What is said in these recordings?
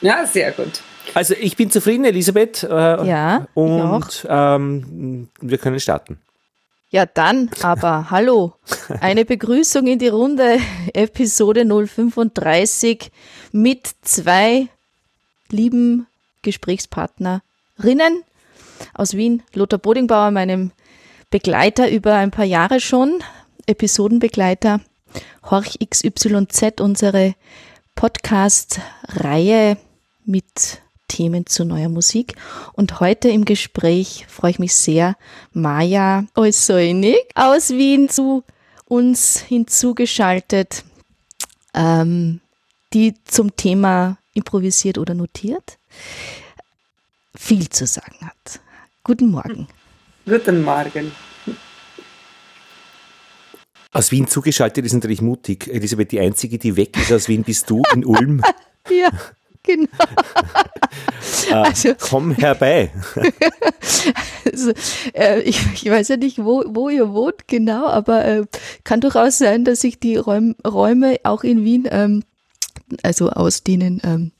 Ja, sehr gut. Also ich bin zufrieden, Elisabeth. Äh, ja. Und ähm, wir können starten. Ja, dann aber hallo. Eine Begrüßung in die Runde, Episode 035 mit zwei lieben Gesprächspartnerinnen aus Wien, Lothar Bodingbauer, meinem Begleiter über ein paar Jahre schon, Episodenbegleiter, Horch XYZ, unsere Podcast-Reihe mit Themen zu neuer Musik. Und heute im Gespräch freue ich mich sehr, Maja Olsoinik aus Wien zu uns hinzugeschaltet, ähm, die zum Thema improvisiert oder notiert viel zu sagen hat. Guten Morgen. Guten Morgen. Aus Wien zugeschaltet ist natürlich mutig. Elisabeth, die Einzige, die weg ist aus Wien, bist du in Ulm. ja, genau. äh, also, komm herbei. also, äh, ich, ich, weiß ja nicht, wo, wo ihr wohnt genau, aber äh, kann durchaus sein, dass sich die Räum, Räume auch in Wien ähm, also ausdehnen. Ähm,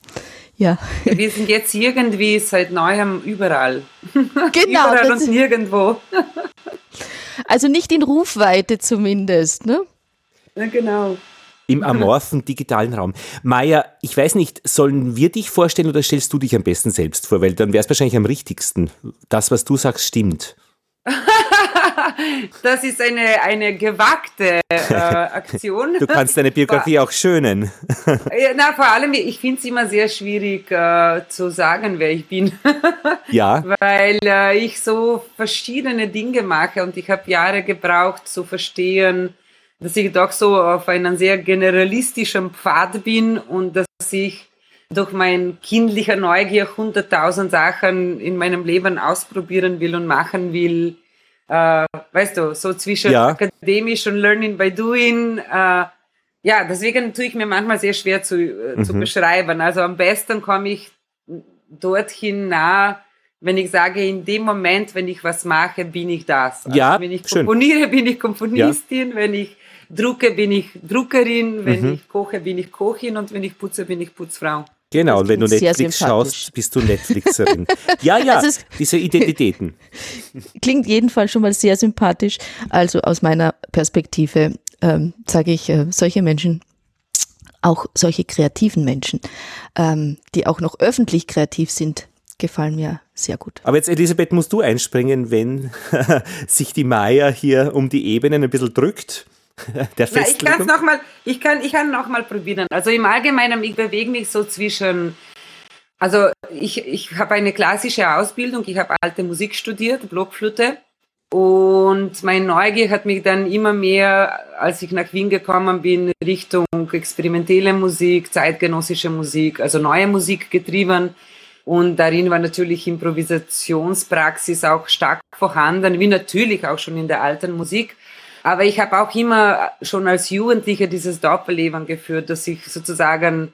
ja. Wir sind jetzt irgendwie seit neuem überall. Genau. überall und nirgendwo. also nicht in Rufweite zumindest, ne? Ja, genau. Im amorphen digitalen Raum. Maja, ich weiß nicht, sollen wir dich vorstellen oder stellst du dich am besten selbst vor? Weil dann wäre es wahrscheinlich am richtigsten. Das, was du sagst, stimmt. das ist eine, eine gewagte äh, Aktion. Du kannst deine Biografie auch schönen. Na, vor allem, ich finde es immer sehr schwierig äh, zu sagen, wer ich bin. ja. Weil äh, ich so verschiedene Dinge mache und ich habe Jahre gebraucht zu verstehen, dass ich doch so auf einem sehr generalistischen Pfad bin und dass ich durch mein kindlicher Neugier hunderttausend Sachen in meinem Leben ausprobieren will und machen will. Äh, weißt du, so zwischen ja. akademisch und Learning by Doing. Äh, ja, deswegen tue ich mir manchmal sehr schwer zu, äh, mhm. zu beschreiben. Also am besten komme ich dorthin nah, wenn ich sage, in dem Moment, wenn ich was mache, bin ich das. Also ja, wenn ich schön. komponiere, bin ich Komponistin, ja. wenn ich drucke, bin ich Druckerin, wenn mhm. ich koche, bin ich Kochin und wenn ich putze, bin ich Putzfrau. Genau, und wenn du Netflix schaust, bist du Netflixerin. ja, ja, also diese Identitäten. Klingt jedenfalls schon mal sehr sympathisch. Also aus meiner Perspektive ähm, sage ich, äh, solche Menschen, auch solche kreativen Menschen, ähm, die auch noch öffentlich kreativ sind, gefallen mir sehr gut. Aber jetzt, Elisabeth, musst du einspringen, wenn sich die Maya hier um die Ebenen ein bisschen drückt. der Na, ich kann noch mal, ich kann, ich kann noch mal probieren. Also im Allgemeinen, ich bewege mich so zwischen, also ich, ich habe eine klassische Ausbildung, ich habe alte Musik studiert, Blockflöte. Und meine Neugier hat mich dann immer mehr, als ich nach Wien gekommen bin, Richtung experimentelle Musik, zeitgenössische Musik, also neue Musik getrieben. Und darin war natürlich Improvisationspraxis auch stark vorhanden, wie natürlich auch schon in der alten Musik. Aber ich habe auch immer schon als Jugendlicher dieses Doppelleben geführt, dass ich sozusagen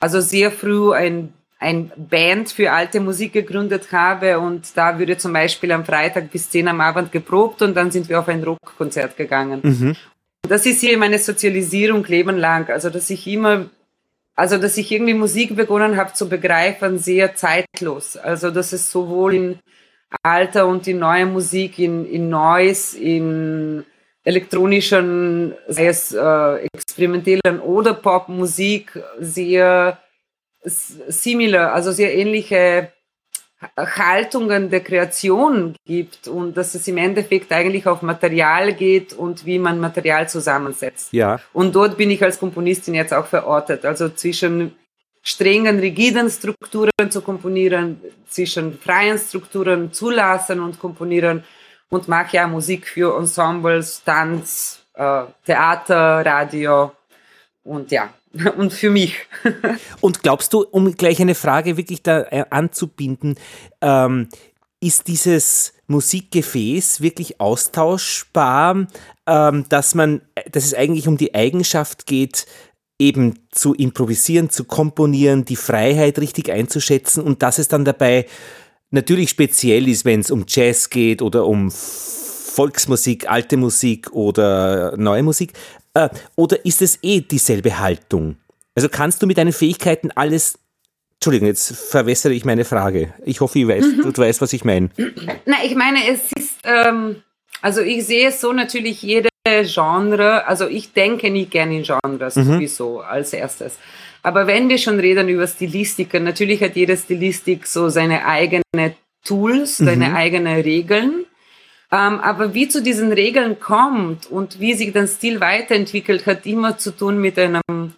also sehr früh ein, ein Band für alte Musik gegründet habe und da würde zum Beispiel am Freitag bis 10 am Abend geprobt und dann sind wir auf ein Rockkonzert gegangen. Mhm. Das ist hier meine Sozialisierung leben lang, also dass ich immer also dass ich irgendwie Musik begonnen habe zu begreifen, sehr zeitlos. Also dass es sowohl in alter und in neuer Musik, in, in Neues, in elektronischen, sei es äh, experimentellen oder Popmusik sehr similar, also sehr ähnliche Haltungen der Kreation gibt und dass es im Endeffekt eigentlich auf Material geht und wie man Material zusammensetzt. Ja. Und dort bin ich als Komponistin jetzt auch verortet, also zwischen strengen, rigiden Strukturen zu komponieren, zwischen freien Strukturen zulassen und komponieren und mache ja Musik für Ensembles, Tanz, äh, Theater, Radio und ja, und für mich. und glaubst du, um gleich eine Frage wirklich da äh, anzubinden, ähm, ist dieses Musikgefäß wirklich austauschbar, ähm, dass man, dass es eigentlich um die Eigenschaft geht, eben zu improvisieren, zu komponieren, die Freiheit richtig einzuschätzen und dass es dann dabei natürlich speziell ist, wenn es um Jazz geht oder um Volksmusik, alte Musik oder neue Musik? Äh, oder ist es eh dieselbe Haltung? Also kannst du mit deinen Fähigkeiten alles Entschuldigung, jetzt verwässere ich meine Frage. Ich hoffe, ich weiß, mhm. du weißt, was ich meine. Na, ich meine, es ist, ähm, also ich sehe so natürlich jede Genre, also ich denke nicht gerne in Genres mhm. sowieso als erstes. Aber wenn wir schon reden über Stilistiken, natürlich hat jede Stilistik so seine eigene Tools, mhm. seine eigenen Regeln. Ähm, aber wie zu diesen Regeln kommt und wie sich der Stil weiterentwickelt, hat immer zu tun mit einem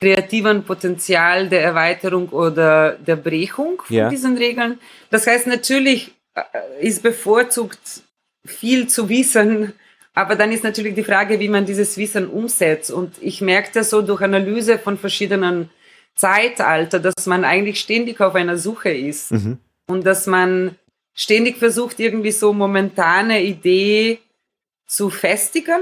kreativen Potenzial der Erweiterung oder der Brechung von ja. diesen Regeln. Das heißt, natürlich äh, ist bevorzugt viel zu wissen, aber dann ist natürlich die Frage, wie man dieses Wissen umsetzt. Und ich merkte so durch Analyse von verschiedenen Zeitalter, dass man eigentlich ständig auf einer Suche ist mhm. und dass man ständig versucht, irgendwie so momentane Idee zu festigen,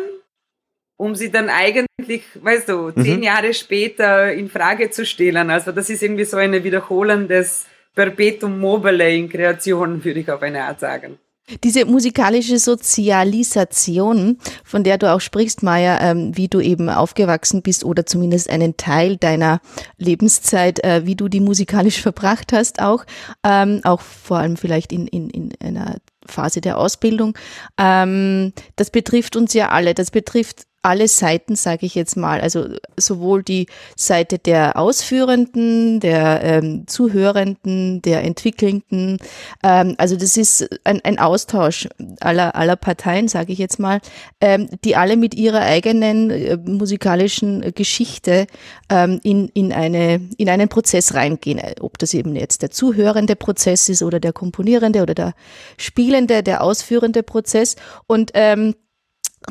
um sie dann eigentlich, weißt du, mhm. zehn Jahre später in Frage zu stellen. Also das ist irgendwie so eine wiederholendes Perpetuum mobile in Kreation, würde ich auf eine Art sagen. Diese musikalische Sozialisation, von der du auch sprichst, Maya, ähm, wie du eben aufgewachsen bist oder zumindest einen Teil deiner Lebenszeit, äh, wie du die musikalisch verbracht hast, auch, ähm, auch vor allem vielleicht in, in, in einer Phase der Ausbildung. Ähm, das betrifft uns ja alle. Das betrifft alle Seiten, sage ich jetzt mal. Also sowohl die Seite der Ausführenden, der ähm, Zuhörenden, der Entwickelnden. Ähm, also das ist ein, ein Austausch aller, aller Parteien, sage ich jetzt mal, ähm, die alle mit ihrer eigenen äh, musikalischen Geschichte ähm, in, in, eine, in einen Prozess reingehen. Ob das eben jetzt der zuhörende Prozess ist oder der komponierende oder der spielende, der ausführende Prozess. Und ähm,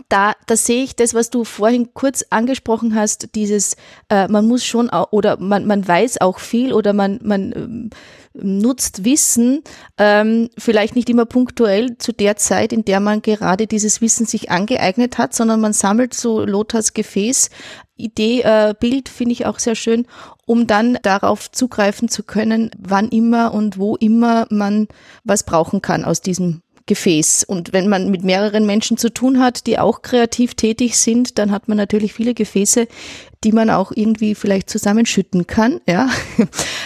da, da sehe ich das, was du vorhin kurz angesprochen hast, dieses, äh, man muss schon auch, oder man, man weiß auch viel oder man, man ähm, nutzt Wissen, ähm, vielleicht nicht immer punktuell zu der Zeit, in der man gerade dieses Wissen sich angeeignet hat, sondern man sammelt so Lothars Gefäß, Idee, äh, Bild finde ich auch sehr schön, um dann darauf zugreifen zu können, wann immer und wo immer man was brauchen kann aus diesem Gefäß. Und wenn man mit mehreren Menschen zu tun hat, die auch kreativ tätig sind, dann hat man natürlich viele Gefäße, die man auch irgendwie vielleicht zusammenschütten kann, ja.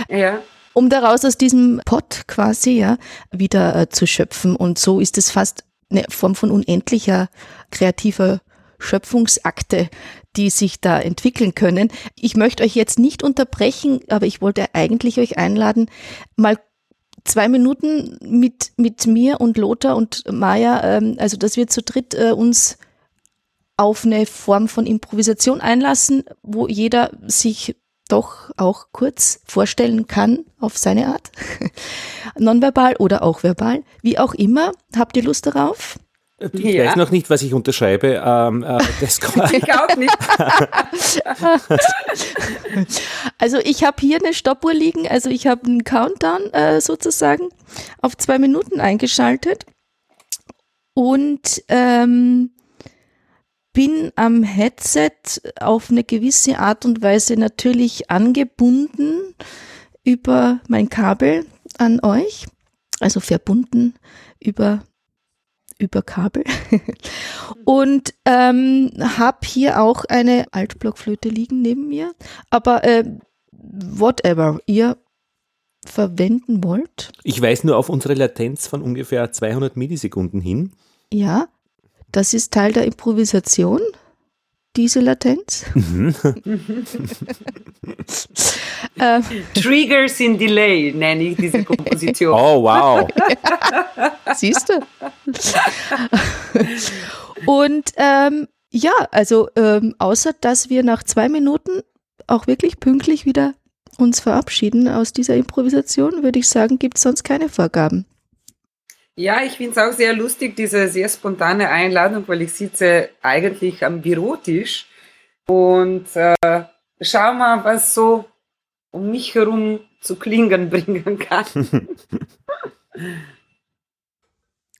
Ja. Um daraus aus diesem Pot quasi, ja, wieder äh, zu schöpfen. Und so ist es fast eine Form von unendlicher kreativer Schöpfungsakte, die sich da entwickeln können. Ich möchte euch jetzt nicht unterbrechen, aber ich wollte eigentlich euch einladen, mal zwei Minuten mit, mit mir und Lothar und Maya, ähm, also dass wir zu dritt äh, uns auf eine Form von Improvisation einlassen, wo jeder sich doch auch kurz vorstellen kann auf seine Art. Nonverbal oder auch verbal, wie auch immer. Habt ihr Lust darauf? Ich ja. weiß noch nicht, was ich unterschreibe. Ähm, äh, das ich auch nicht. also ich habe hier eine Stoppuhr liegen. Also ich habe einen Countdown äh, sozusagen auf zwei Minuten eingeschaltet und ähm, bin am Headset auf eine gewisse Art und Weise natürlich angebunden über mein Kabel an euch, also verbunden über über Kabel und ähm, habe hier auch eine Altblockflöte liegen neben mir. Aber äh, whatever ihr verwenden wollt. Ich weise nur auf unsere Latenz von ungefähr 200 Millisekunden hin. Ja, das ist Teil der Improvisation diese Latenz? Mhm. ähm. Triggers in Delay nenne ich diese Komposition. Oh, wow. Siehst du? Und ähm, ja, also ähm, außer dass wir nach zwei Minuten auch wirklich pünktlich wieder uns verabschieden aus dieser Improvisation, würde ich sagen, gibt es sonst keine Vorgaben. Ja, ich finde es auch sehr lustig, diese sehr spontane Einladung, weil ich sitze eigentlich am Bürotisch und äh, schau mal, was so um mich herum zu klingen bringen kann.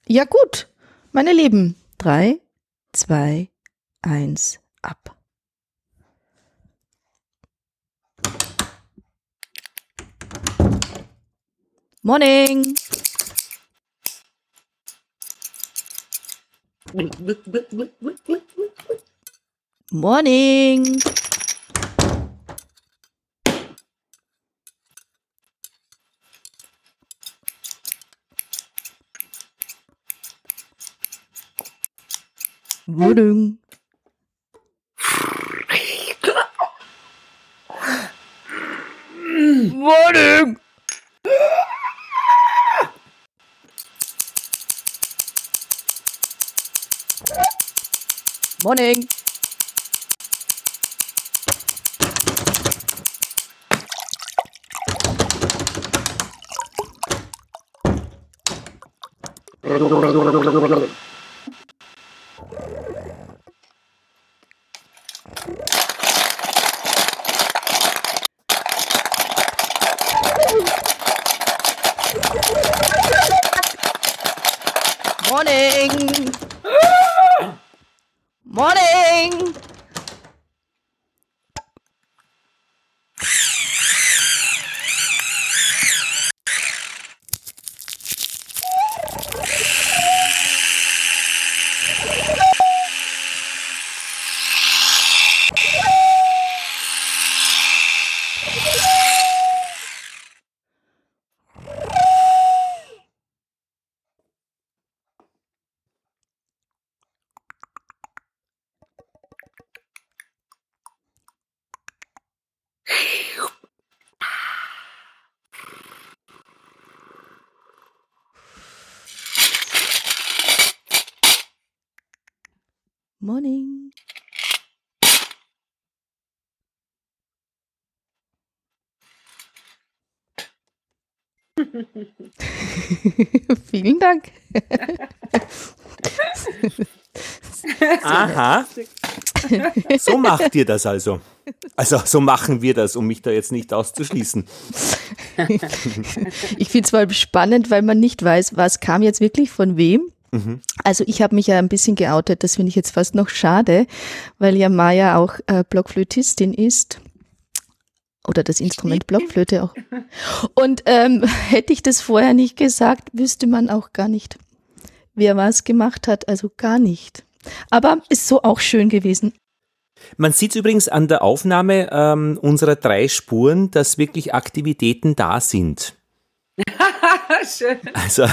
ja gut, meine Lieben, drei, zwei, eins, ab. Morning! Morning. Morning. Morning. Morning. Vielen Dank. Aha. So macht ihr das also. Also so machen wir das, um mich da jetzt nicht auszuschließen. Ich finde es mal spannend, weil man nicht weiß, was kam jetzt wirklich von wem. Also ich habe mich ja ein bisschen geoutet, das finde ich jetzt fast noch schade, weil ja Maya auch äh, Blockflötistin ist. Oder das Instrument Blockflöte auch. Und ähm, hätte ich das vorher nicht gesagt, wüsste man auch gar nicht, wer was gemacht hat. Also gar nicht. Aber ist so auch schön gewesen. Man sieht übrigens an der Aufnahme ähm, unserer drei Spuren, dass wirklich Aktivitäten da sind. Schön. Also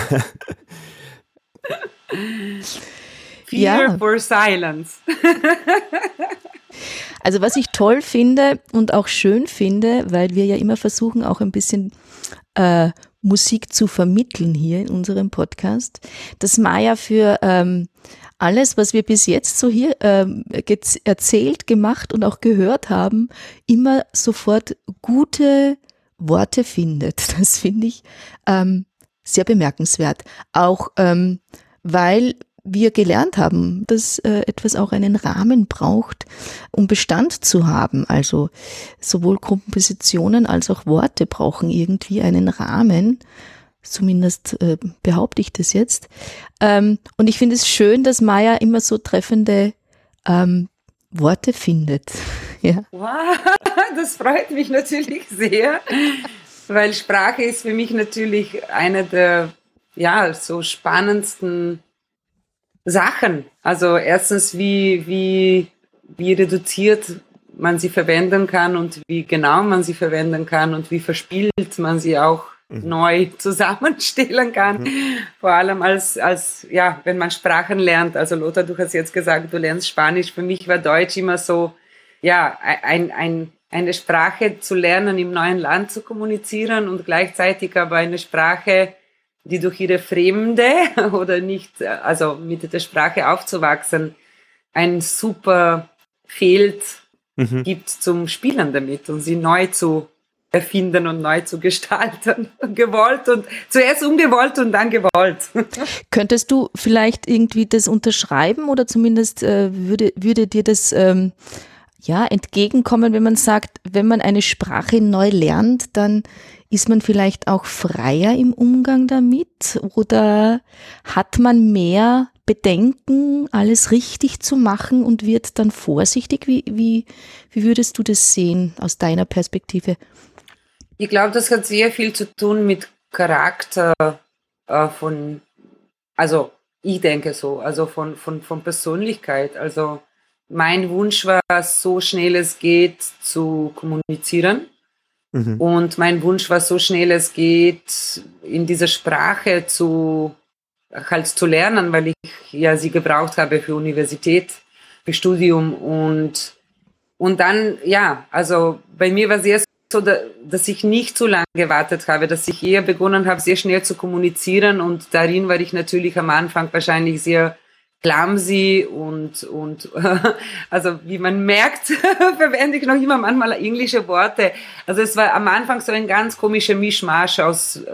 Fear Ja. for silence. Also was ich toll finde und auch schön finde, weil wir ja immer versuchen, auch ein bisschen äh, Musik zu vermitteln hier in unserem Podcast, dass Maya für ähm, alles, was wir bis jetzt so hier ähm, erzählt, gemacht und auch gehört haben, immer sofort gute Worte findet. Das finde ich ähm, sehr bemerkenswert. Auch ähm, weil wir gelernt haben, dass äh, etwas auch einen Rahmen braucht, um Bestand zu haben. Also sowohl Kompositionen als auch Worte brauchen irgendwie einen Rahmen. Zumindest äh, behaupte ich das jetzt. Ähm, und ich finde es schön, dass Maya immer so treffende ähm, Worte findet. ja. Wow, das freut mich natürlich sehr, weil Sprache ist für mich natürlich eine der ja, so spannendsten Sachen. Also erstens, wie, wie, wie reduziert man sie verwenden kann und wie genau man sie verwenden kann und wie verspielt man sie auch neu zusammenstellen kann. Vor allem als, als, ja, wenn man Sprachen lernt. Also Lothar, du hast jetzt gesagt, du lernst Spanisch. Für mich war Deutsch immer so, ja, ein, ein, eine Sprache zu lernen, im neuen Land zu kommunizieren und gleichzeitig aber eine Sprache, die durch ihre Fremde oder nicht, also mit der Sprache aufzuwachsen, ein super Feld Mhm. gibt zum Spielen damit und sie neu zu erfinden und neu zu gestalten. Gewollt und zuerst ungewollt und dann gewollt. Könntest du vielleicht irgendwie das unterschreiben oder zumindest äh, würde, würde dir das ähm, ja entgegenkommen, wenn man sagt, wenn man eine Sprache neu lernt, dann ist man vielleicht auch freier im Umgang damit oder hat man mehr Bedenken, alles richtig zu machen und wird dann vorsichtig? Wie, wie, wie würdest du das sehen aus deiner Perspektive? Ich glaube, das hat sehr viel zu tun mit Charakter äh, von, also ich denke so, also von, von, von Persönlichkeit. Also mein Wunsch war, so schnell es geht zu kommunizieren. Mhm. Und mein Wunsch war, so schnell es geht, in dieser Sprache zu halt zu lernen, weil ich ja sie gebraucht habe für Universität, für Studium und und dann ja, also bei mir war es erst so, dass ich nicht zu lange gewartet habe, dass ich eher begonnen habe, sehr schnell zu kommunizieren und darin war ich natürlich am Anfang wahrscheinlich sehr clumsy und, und also wie man merkt, verwende ich noch immer manchmal englische Worte. Also es war am Anfang so ein ganz komischer Mischmasch aus, äh,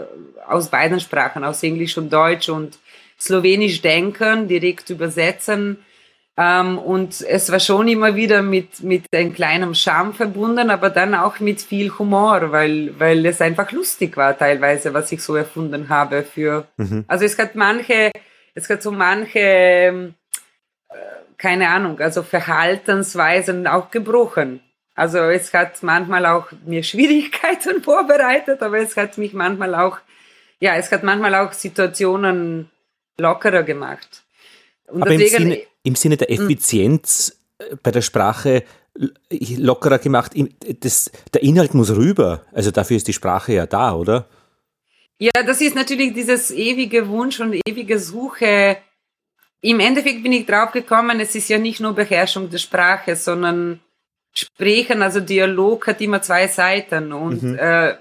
aus beiden Sprachen, aus Englisch und Deutsch und Slowenisch denken, direkt übersetzen. Ähm, und es war schon immer wieder mit, mit einem kleinen Charme verbunden, aber dann auch mit viel Humor, weil, weil es einfach lustig war teilweise, was ich so erfunden habe für, mhm. also es hat manche, es hat so manche, äh, keine Ahnung, also Verhaltensweisen auch gebrochen. Also es hat manchmal auch mir Schwierigkeiten vorbereitet, aber es hat mich manchmal auch, ja, es hat manchmal auch Situationen lockerer gemacht. Und aber deswegen, im, Sinne, im Sinne der hm. Effizienz äh, bei der Sprache lockerer gemacht, das, der Inhalt muss rüber. Also dafür ist die Sprache ja da, oder? Ja, das ist natürlich dieses ewige Wunsch und ewige Suche. Im Endeffekt bin ich drauf gekommen, es ist ja nicht nur Beherrschung der Sprache, sondern Sprechen, also Dialog hat immer zwei Seiten und mhm. äh,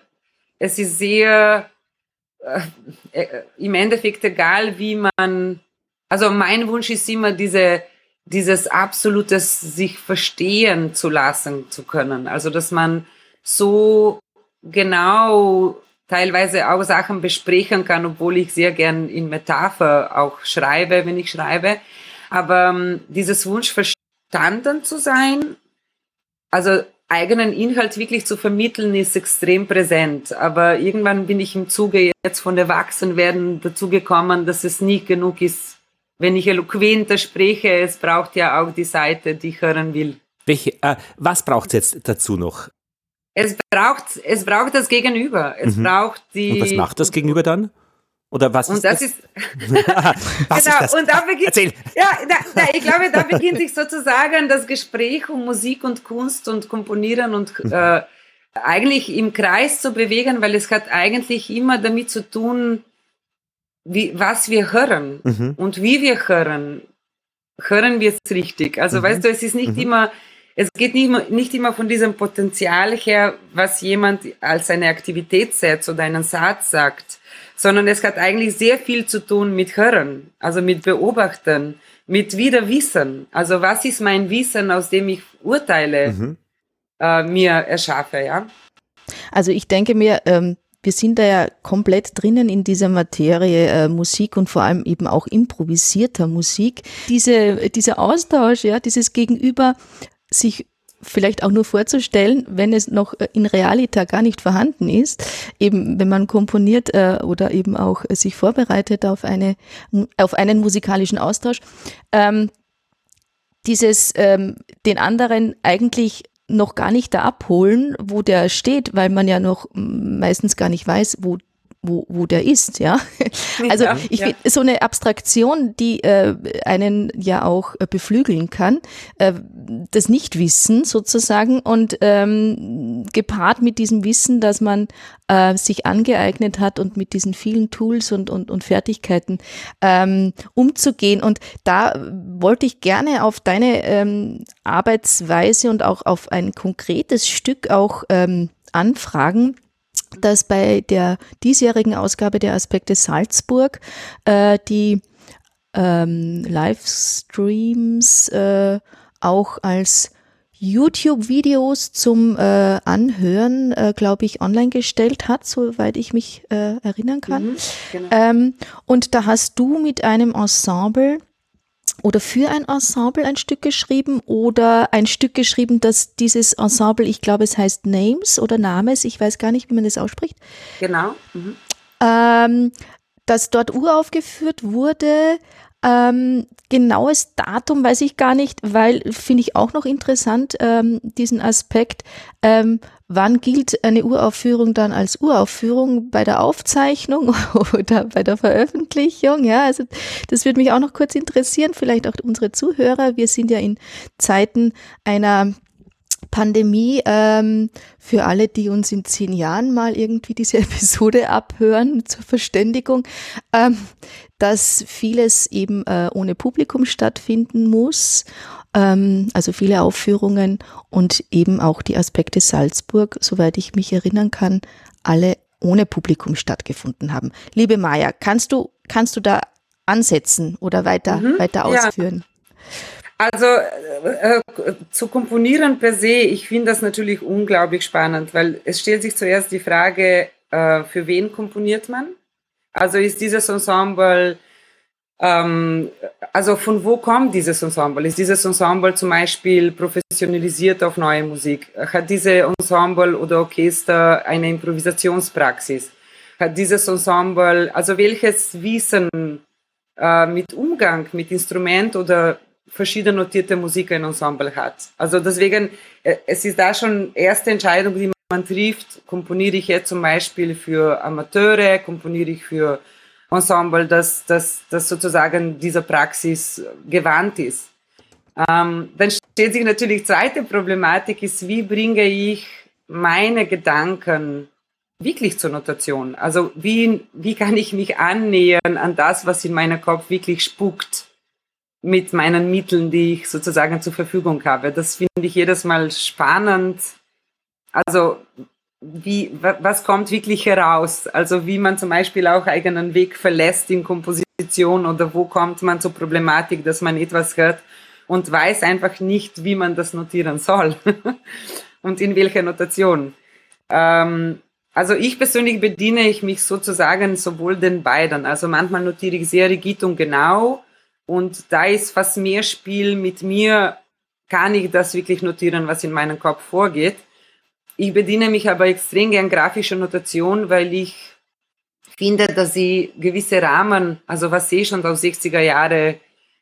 es ist sehr äh, äh, im Endeffekt egal, wie man, also mein Wunsch ist immer diese, dieses absolutes sich verstehen zu lassen zu können. Also, dass man so genau teilweise auch Sachen besprechen kann, obwohl ich sehr gern in Metapher auch schreibe, wenn ich schreibe. Aber ähm, dieses Wunsch verstanden zu sein, also eigenen Inhalt wirklich zu vermitteln, ist extrem präsent. Aber irgendwann bin ich im Zuge jetzt von Erwachsenwerden dazu gekommen, dass es nicht genug ist, wenn ich eloquenter spreche. Es braucht ja auch die Seite, die ich hören will. Welche, äh, was braucht es jetzt dazu noch? Es braucht, es braucht das Gegenüber. Es mhm. braucht die. Und was macht das Gegenüber dann? Oder was und ist das? das? Ist, was genau, ist das? und da beginnt, Erzähl. Ja, da, da, ich glaube, da beginnt sich sozusagen das Gespräch um Musik und Kunst und Komponieren und mhm. äh, eigentlich im Kreis zu bewegen, weil es hat eigentlich immer damit zu tun, wie, was wir hören mhm. und wie wir hören. Hören wir es richtig? Also, mhm. weißt du, es ist nicht mhm. immer es geht nicht immer, nicht immer von diesem Potenzial her, was jemand als eine Aktivität setzt oder einen Satz sagt, sondern es hat eigentlich sehr viel zu tun mit Hören, also mit Beobachten, mit Wiederwissen. Also was ist mein Wissen, aus dem ich Urteile mhm. äh, mir erschaffe, ja? Also ich denke mir, ähm, wir sind da ja komplett drinnen in dieser Materie äh, Musik und vor allem eben auch improvisierter Musik. Diese, dieser Austausch, ja, dieses Gegenüber sich vielleicht auch nur vorzustellen, wenn es noch äh, in Realita gar nicht vorhanden ist, eben wenn man komponiert äh, oder eben auch äh, sich vorbereitet auf eine auf einen musikalischen Austausch, ähm, dieses ähm, den anderen eigentlich noch gar nicht da abholen, wo der steht, weil man ja noch meistens gar nicht weiß, wo wo, wo der ist, ja. Also ja, ich ja. finde so eine Abstraktion, die äh, einen ja auch äh, beflügeln kann, äh, das Nichtwissen sozusagen und ähm, gepaart mit diesem Wissen, dass man äh, sich angeeignet hat und mit diesen vielen Tools und, und, und Fertigkeiten ähm, umzugehen. Und da wollte ich gerne auf deine ähm, Arbeitsweise und auch auf ein konkretes Stück auch ähm, anfragen dass bei der diesjährigen Ausgabe der Aspekte Salzburg äh, die ähm, Livestreams äh, auch als YouTube-Videos zum äh, Anhören, äh, glaube ich, online gestellt hat, soweit ich mich äh, erinnern kann. Mhm, genau. ähm, und da hast du mit einem Ensemble oder für ein Ensemble ein Stück geschrieben oder ein Stück geschrieben, dass dieses Ensemble, ich glaube, es heißt Names oder Names, ich weiß gar nicht, wie man das ausspricht. Genau. Mhm. Ähm, dass dort uraufgeführt wurde. Ähm, genaues Datum weiß ich gar nicht, weil finde ich auch noch interessant, ähm, diesen Aspekt. Ähm, wann gilt eine Uraufführung dann als Uraufführung bei der Aufzeichnung oder bei der Veröffentlichung? Ja, also das würde mich auch noch kurz interessieren, vielleicht auch unsere Zuhörer. Wir sind ja in Zeiten einer Pandemie, ähm, für alle, die uns in zehn Jahren mal irgendwie diese Episode abhören zur Verständigung, ähm, dass vieles eben äh, ohne Publikum stattfinden muss, ähm, also viele Aufführungen und eben auch die Aspekte Salzburg, soweit ich mich erinnern kann, alle ohne Publikum stattgefunden haben. Liebe Maja, kannst du, kannst du da ansetzen oder weiter, mhm, weiter ausführen? Ja. Also äh, äh, zu komponieren per se, ich finde das natürlich unglaublich spannend, weil es stellt sich zuerst die Frage, äh, für wen komponiert man? Also ist dieses Ensemble ähm, also von wo kommt dieses Ensemble? Ist dieses Ensemble zum Beispiel professionalisiert auf neue Musik? Hat diese Ensemble oder Orchester eine Improvisationspraxis? Hat dieses Ensemble, also welches Wissen äh, mit Umgang mit Instrument oder verschiedene notierte Musik ein Ensemble hat? Also deswegen, äh, es ist da schon erste Entscheidung, die man trifft. Komponiere ich jetzt zum Beispiel für Amateure, komponiere ich für Ensemble, das, das, das sozusagen dieser Praxis gewandt ist. Ähm, dann stellt sich natürlich zweite Problematik ist, wie bringe ich meine Gedanken wirklich zur Notation? Also wie, wie kann ich mich annähern an das, was in meinem Kopf wirklich spukt mit meinen Mitteln, die ich sozusagen zur Verfügung habe? Das finde ich jedes Mal spannend. Also wie, was kommt wirklich heraus? Also wie man zum Beispiel auch eigenen Weg verlässt in Komposition oder wo kommt man zur Problematik, dass man etwas hört und weiß einfach nicht, wie man das notieren soll und in welcher Notation. Ähm, also ich persönlich bediene ich mich sozusagen sowohl den beiden. Also manchmal notiere ich sehr rigid und genau und da ist fast mehr Spiel mit mir, kann ich das wirklich notieren, was in meinem Kopf vorgeht. Ich bediene mich aber extrem gern grafischer Notation, weil ich finde, dass sie gewisse Rahmen, also was eh schon aus 60er Jahre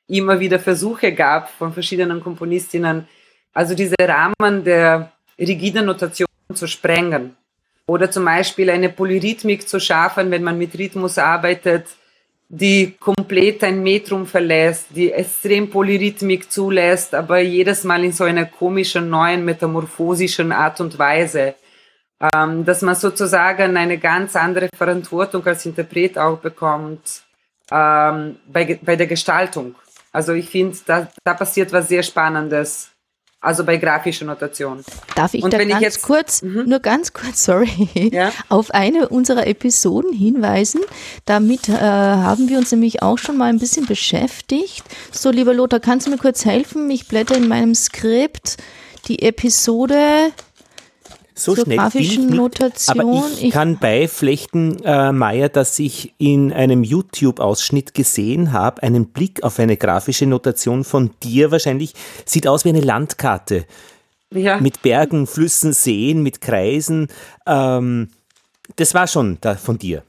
immer wieder Versuche gab von verschiedenen Komponistinnen, also diese Rahmen der rigiden Notation zu sprengen. Oder zum Beispiel eine Polyrhythmik zu schaffen, wenn man mit Rhythmus arbeitet, die komplett ein Metrum verlässt, die extrem Polyrhythmik zulässt, aber jedes Mal in so einer komischen, neuen, metamorphosischen Art und Weise, ähm, dass man sozusagen eine ganz andere Verantwortung als Interpret auch bekommt ähm, bei, bei der Gestaltung. Also ich finde, da, da passiert was sehr Spannendes also bei grafischer Notation. Darf ich und da ganz ich jetzt, kurz, mhm. nur ganz kurz, sorry, ja? auf eine unserer Episoden hinweisen? Damit äh, haben wir uns nämlich auch schon mal ein bisschen beschäftigt. So, lieber Lothar, kannst du mir kurz helfen? Ich blätter in meinem Skript die Episode so schnell grafischen bin ich Notation. Aber ich, ich kann beiflechten, äh, Maya, dass ich in einem YouTube-Ausschnitt gesehen habe, einen Blick auf eine grafische Notation von dir wahrscheinlich. Sieht aus wie eine Landkarte. Ja. Mit Bergen, Flüssen, Seen, mit Kreisen. Ähm, das war schon da von dir.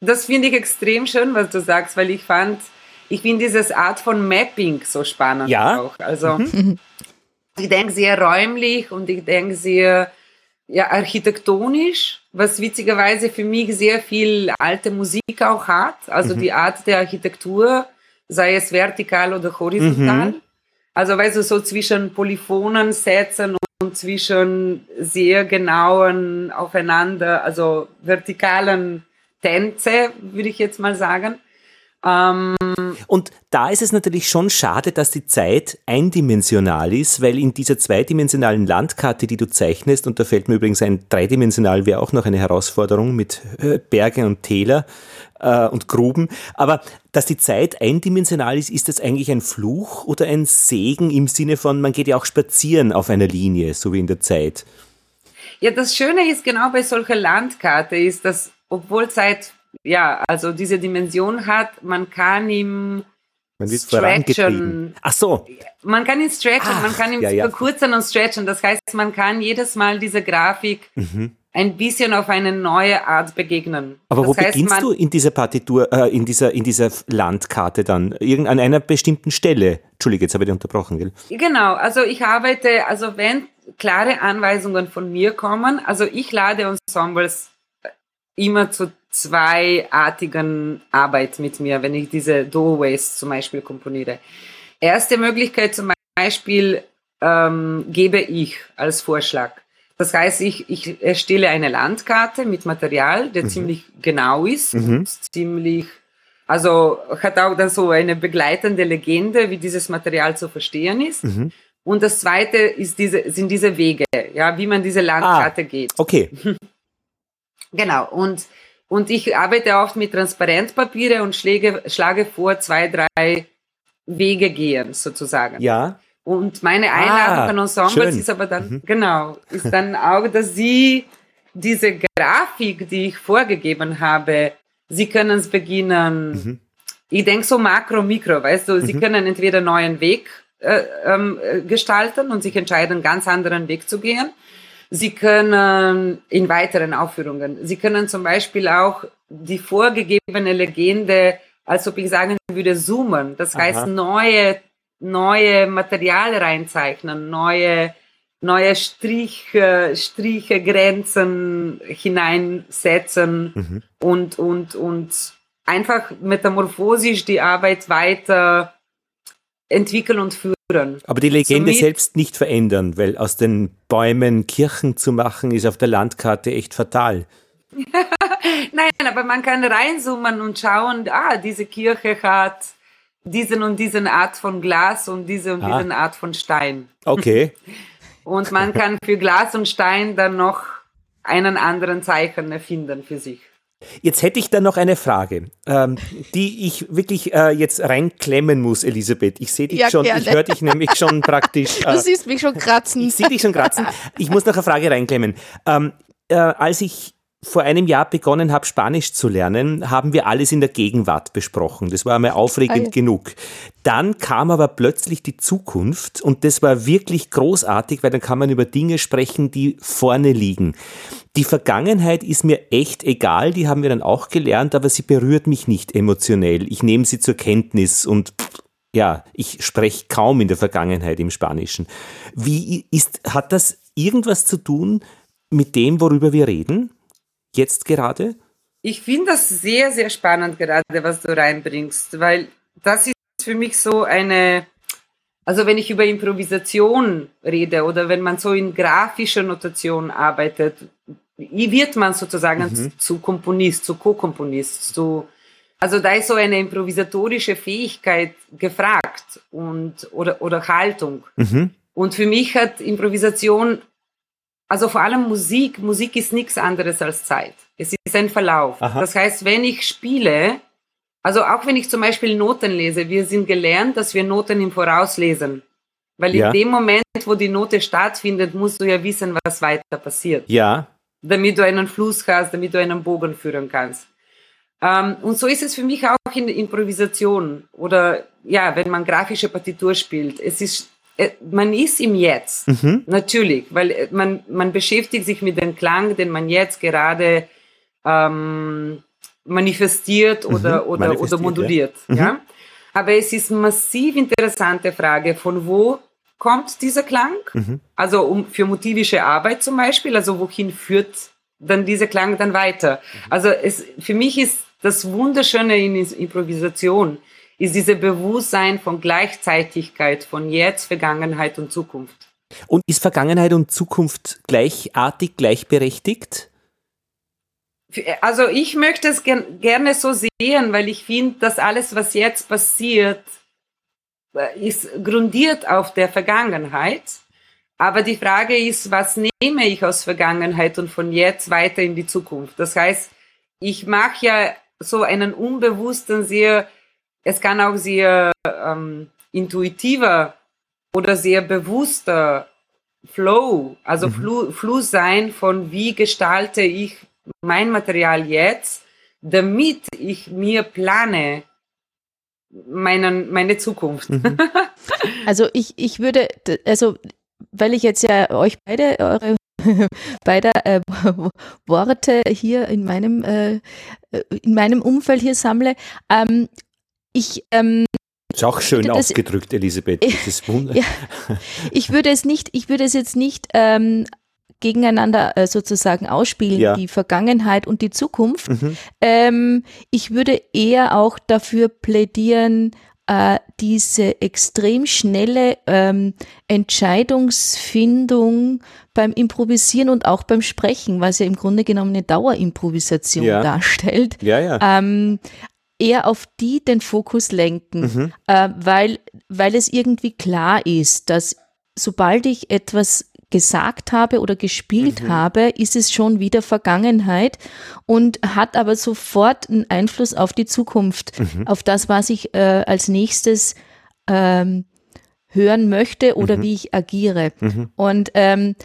Das finde ich extrem schön, was du sagst, weil ich fand, ich finde dieses Art von Mapping so spannend ja. auch. Also mhm. ich denke sehr räumlich und ich denke sehr ja, architektonisch, was witzigerweise für mich sehr viel alte Musik auch hat. Also mhm. die Art der Architektur, sei es vertikal oder horizontal. Mhm. Also weißt du, so zwischen Polyphonen setzen und zwischen sehr genauen aufeinander, also vertikalen Tänze, würde ich jetzt mal sagen. Ähm, und da ist es natürlich schon schade, dass die Zeit eindimensional ist, weil in dieser zweidimensionalen Landkarte, die du zeichnest, und da fällt mir übrigens ein, dreidimensional wäre auch noch eine Herausforderung mit äh, Berge und Täler äh, und Gruben, aber dass die Zeit eindimensional ist, ist das eigentlich ein Fluch oder ein Segen im Sinne von, man geht ja auch spazieren auf einer Linie, so wie in der Zeit? Ja, das Schöne ist genau bei solcher Landkarte ist, dass obwohl Zeit ja, also diese Dimension hat, man kann ihm man wird stretchen. Ach so. Man kann ihn stretchen, Ach, man kann ihn ja, ja. verkürzen und stretchen. Das heißt, man kann jedes Mal diese Grafik mhm. ein bisschen auf eine neue Art begegnen. Aber das wo heißt, beginnst du in dieser Partitur, äh, in dieser, in dieser Landkarte dann? Irgend an einer bestimmten Stelle? Entschuldige, jetzt habe ich dich unterbrochen, gell? Genau, also ich arbeite, also wenn klare Anweisungen von mir kommen, also ich lade Ensembles immer zu zweiartigen Arbeit mit mir, wenn ich diese Doorways zum Beispiel komponiere. Erste Möglichkeit zum Beispiel, ähm, gebe ich als Vorschlag. Das heißt, ich, ich erstelle eine Landkarte mit Material, der mhm. ziemlich genau ist, mhm. ziemlich, also hat auch dann so eine begleitende Legende, wie dieses Material zu verstehen ist. Mhm. Und das zweite ist diese, sind diese Wege, ja, wie man diese Landkarte ah, geht. Okay. genau. Und, und ich arbeite oft mit Transparentpapiere und schläge, schlage vor, zwei, drei Wege gehen, sozusagen. Ja. Und meine Einladung ah, an Ensembles schön. ist aber dann, mhm. genau, ist dann auch, dass sie diese Grafik, die ich vorgegeben habe, sie können es beginnen, mhm. ich denke so Makro, Mikro, weißt du, mhm. sie können entweder einen neuen Weg äh, ähm, gestalten und sich entscheiden, einen ganz anderen Weg zu gehen. Sie können in weiteren Aufführungen, Sie können zum Beispiel auch die vorgegebene Legende, als ob ich sagen würde, zoomen. Das heißt, Aha. neue neue Material reinzeichnen, neue, neue Striche, Striche, Grenzen hineinsetzen mhm. und, und, und einfach metamorphosisch die Arbeit weiter entwickeln und führen. Aber die Legende Somit, selbst nicht verändern, weil aus den Bäumen Kirchen zu machen, ist auf der Landkarte echt fatal. Nein, aber man kann reinzoomen und schauen, ah, diese Kirche hat diesen und diesen Art von Glas und diese und ah. diesen Art von Stein. Okay. und man kann für Glas und Stein dann noch einen anderen Zeichen erfinden für sich. Jetzt hätte ich da noch eine Frage, ähm, die ich wirklich äh, jetzt reinklemmen muss, Elisabeth. Ich sehe dich ja, schon, gerne. ich höre dich nämlich schon praktisch. Äh, du siehst mich schon kratzen. Ich sehe dich schon kratzen. Ich muss noch eine Frage reinklemmen. Ähm, äh, als ich vor einem Jahr begonnen habe, Spanisch zu lernen, haben wir alles in der Gegenwart besprochen. Das war einmal aufregend ah, genug. Dann kam aber plötzlich die Zukunft und das war wirklich großartig, weil dann kann man über Dinge sprechen, die vorne liegen. Die Vergangenheit ist mir echt egal, die haben wir dann auch gelernt, aber sie berührt mich nicht emotionell. Ich nehme sie zur Kenntnis und ja, ich spreche kaum in der Vergangenheit im Spanischen. Wie ist, hat das irgendwas zu tun mit dem, worüber wir reden? Jetzt gerade? Ich finde das sehr, sehr spannend gerade, was du reinbringst, weil das ist für mich so eine, also wenn ich über Improvisation rede oder wenn man so in grafischer Notation arbeitet, wird man sozusagen mhm. zu Komponist, zu Co-Komponist, zu also da ist so eine improvisatorische Fähigkeit gefragt und oder oder Haltung. Mhm. Und für mich hat Improvisation also vor allem Musik, Musik ist nichts anderes als Zeit. Es ist ein Verlauf. Aha. Das heißt, wenn ich spiele, also auch wenn ich zum Beispiel Noten lese, wir sind gelernt, dass wir Noten im Voraus lesen. Weil ja. in dem Moment, wo die Note stattfindet, musst du ja wissen, was weiter passiert. Ja. Damit du einen Fluss hast, damit du einen Bogen führen kannst. Ähm, und so ist es für mich auch in Improvisation oder ja, wenn man grafische Partitur spielt. Es ist man ist im Jetzt, mhm. natürlich, weil äh, man, man beschäftigt sich mit dem Klang, den man jetzt gerade ähm, manifestiert oder, mhm. oder, manifestiert, oder moduliert. Ja. ja. Mhm. Aber es ist eine massiv interessante Frage, von wo kommt dieser Klang? Mhm. Also um, für motivische Arbeit zum Beispiel, also wohin führt dann dieser Klang dann weiter? Mhm. Also es, für mich ist das Wunderschöne in Improvisation, ist dieses Bewusstsein von Gleichzeitigkeit von jetzt, Vergangenheit und Zukunft. Und ist Vergangenheit und Zukunft gleichartig, gleichberechtigt? Also ich möchte es ger gerne so sehen, weil ich finde, dass alles, was jetzt passiert, äh, ist grundiert auf der Vergangenheit. Aber die Frage ist, was nehme ich aus Vergangenheit und von jetzt weiter in die Zukunft? Das heißt, ich mache ja so einen unbewussten, sehr es kann auch sehr ähm, intuitiver oder sehr bewusster Flow, also mhm. Flu Fluss sein von wie gestalte ich mein Material jetzt, damit ich mir plane meinen, meine Zukunft. Mhm. Also ich, ich würde, also weil ich jetzt ja euch beide, eure beide äh, Worte hier in meinem, äh, in meinem Umfeld hier sammle, ähm, ich ähm, ist auch schön das, ausgedrückt, Elisabeth. Das ist Ja, ich würde es nicht, ich würde es jetzt nicht ähm, gegeneinander äh, sozusagen ausspielen, ja. die Vergangenheit und die Zukunft. Mhm. Ähm, ich würde eher auch dafür plädieren, äh, diese extrem schnelle ähm, Entscheidungsfindung beim Improvisieren und auch beim Sprechen, was ja im Grunde genommen eine Dauerimprovisation ja. darstellt, ja, ja. Ähm, eher auf die den Fokus lenken, mhm. äh, weil, weil es irgendwie klar ist, dass sobald ich etwas gesagt habe oder gespielt mhm. habe, ist es schon wieder Vergangenheit und hat aber sofort einen Einfluss auf die Zukunft, mhm. auf das, was ich äh, als nächstes ähm, hören möchte oder mhm. wie ich agiere. Mhm. Und ähm,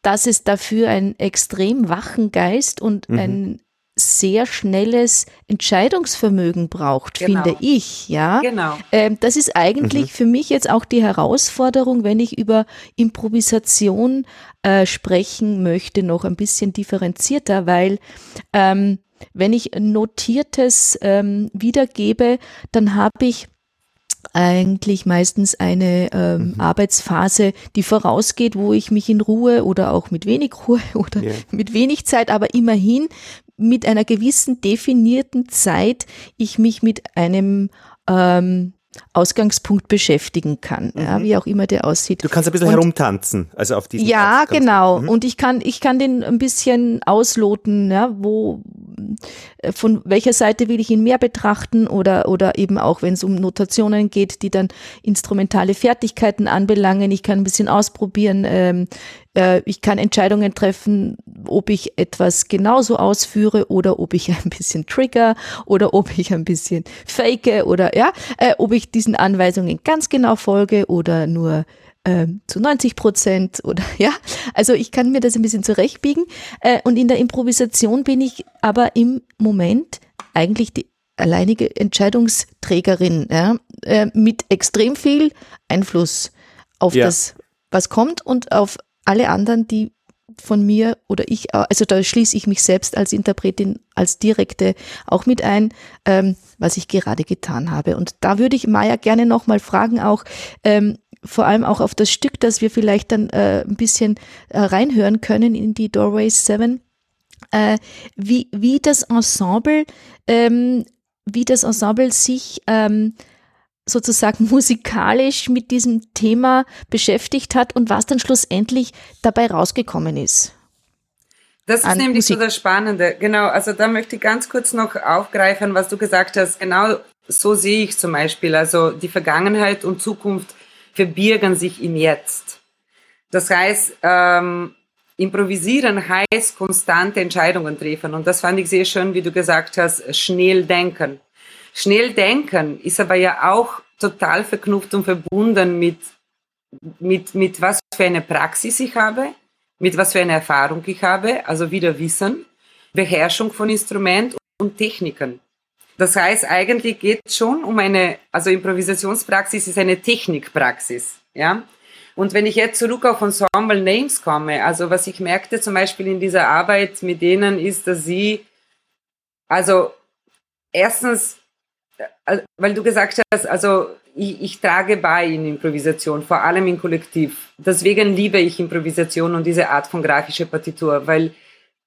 dass es dafür einen extrem wachen Geist und mhm. ein sehr schnelles Entscheidungsvermögen braucht, genau. finde ich. Ja, genau. Ähm, das ist eigentlich mhm. für mich jetzt auch die Herausforderung, wenn ich über Improvisation äh, sprechen möchte, noch ein bisschen differenzierter, weil ähm, wenn ich Notiertes ähm, wiedergebe, dann habe ich eigentlich meistens eine ähm, mhm. Arbeitsphase, die vorausgeht, wo ich mich in Ruhe oder auch mit wenig Ruhe oder ja. mit wenig Zeit, aber immerhin mit einer gewissen definierten Zeit ich mich mit einem ähm, Ausgangspunkt beschäftigen kann, mhm. ja, wie auch immer der aussieht. Du kannst ein bisschen und, herumtanzen, also auf diesen Ja, genau. Mhm. Und ich kann, ich kann den ein bisschen ausloten, ja, wo, von welcher Seite will ich ihn mehr betrachten oder, oder eben auch, wenn es um Notationen geht, die dann instrumentale Fertigkeiten anbelangen. Ich kann ein bisschen ausprobieren, ähm, äh, ich kann Entscheidungen treffen, ob ich etwas genauso ausführe oder ob ich ein bisschen trigger oder ob ich ein bisschen fake oder ja, äh, ob ich diesen Anweisungen ganz genau folge oder nur äh, zu 90 Prozent oder ja, also ich kann mir das ein bisschen zurechtbiegen. Äh, und in der Improvisation bin ich aber im Moment eigentlich die alleinige Entscheidungsträgerin ja, äh, mit extrem viel Einfluss auf ja. das, was kommt und auf alle anderen, die von mir oder ich, also da schließe ich mich selbst als Interpretin, als Direkte auch mit ein, ähm, was ich gerade getan habe. Und da würde ich Maya gerne nochmal fragen, auch ähm, vor allem auch auf das Stück, das wir vielleicht dann äh, ein bisschen äh, reinhören können in die Doorways 7, äh, wie, wie das Ensemble, ähm, wie das Ensemble sich ähm, sozusagen musikalisch mit diesem Thema beschäftigt hat und was dann schlussendlich dabei rausgekommen ist. Das ist nämlich Musik. so das Spannende. Genau, also da möchte ich ganz kurz noch aufgreifen, was du gesagt hast. Genau so sehe ich zum Beispiel. Also die Vergangenheit und Zukunft verbirgen sich im Jetzt. Das heißt, ähm, improvisieren heißt konstante Entscheidungen treffen. Und das fand ich sehr schön, wie du gesagt hast, schnell denken. Schnell denken ist aber ja auch total verknüpft und verbunden mit, mit, mit was für eine Praxis ich habe, mit was für eine Erfahrung ich habe, also wieder Wissen, Beherrschung von Instrument und Techniken. Das heißt, eigentlich geht es schon um eine, also Improvisationspraxis ist eine Technikpraxis, ja. Und wenn ich jetzt zurück auf Ensemble Names komme, also was ich merkte zum Beispiel in dieser Arbeit mit denen ist, dass sie, also erstens weil du gesagt hast, also ich, ich, trage bei in Improvisation, vor allem im Kollektiv. Deswegen liebe ich Improvisation und diese Art von grafischer Partitur, weil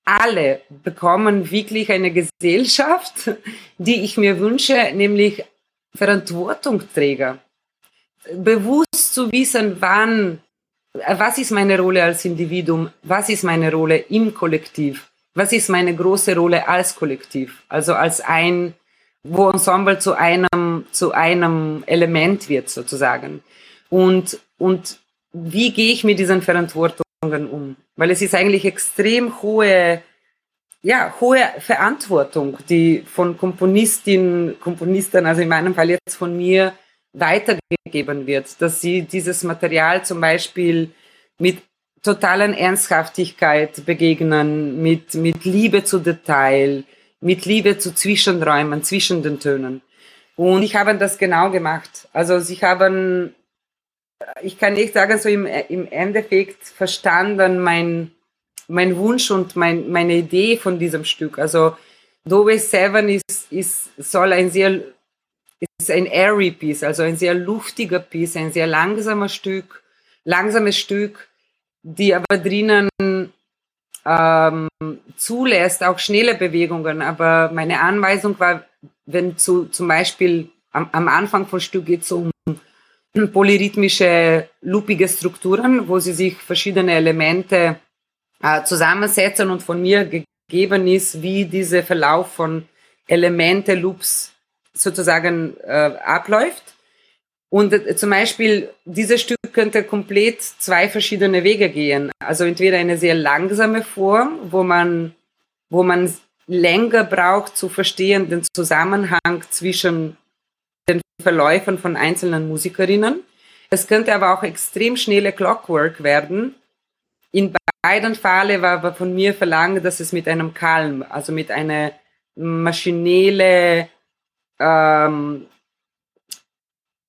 alle bekommen wirklich eine Gesellschaft, die ich mir wünsche, nämlich Verantwortungsträger. Bewusst zu wissen, wann, was ist meine Rolle als Individuum, was ist meine Rolle im Kollektiv, was ist meine große Rolle als Kollektiv, also als ein wo Ensemble zu einem, zu einem Element wird sozusagen. Und, und wie gehe ich mit diesen Verantwortungen um? Weil es ist eigentlich extrem hohe, ja, hohe Verantwortung, die von Komponistinnen, Komponisten, also in meinem Fall jetzt von mir, weitergegeben wird, dass sie dieses Material zum Beispiel mit totalen Ernsthaftigkeit begegnen, mit, mit Liebe zu Detail, mit Liebe zu Zwischenräumen, zwischen den Tönen. Und ich habe das genau gemacht. Also sie haben, ich kann nicht sagen, so im, im Endeffekt verstanden mein, mein Wunsch und mein, meine Idee von diesem Stück. Also Dove Seven ist, ist, soll ein sehr, ist ein airy Piece, also ein sehr luftiger Piece, ein sehr langsamer Stück, langsames Stück, die aber drinnen ähm, zulässt, auch schnelle Bewegungen. Aber meine Anweisung war, wenn zu, zum Beispiel am, am Anfang vom Stück geht es um polyrhythmische, loopige Strukturen, wo sie sich verschiedene Elemente äh, zusammensetzen und von mir gegeben ist, wie dieser Verlauf von Elemente, Loops sozusagen äh, abläuft. Und äh, zum Beispiel, dieses Stück könnte komplett zwei verschiedene Wege gehen. Also entweder eine sehr langsame Form, wo man, wo man länger braucht zu verstehen den Zusammenhang zwischen den Verläufen von einzelnen Musikerinnen. Es könnte aber auch extrem schnelle Clockwork werden. In beiden Fällen war von mir verlangt, dass es mit einem Kalm, also mit einer maschinelle, ähm,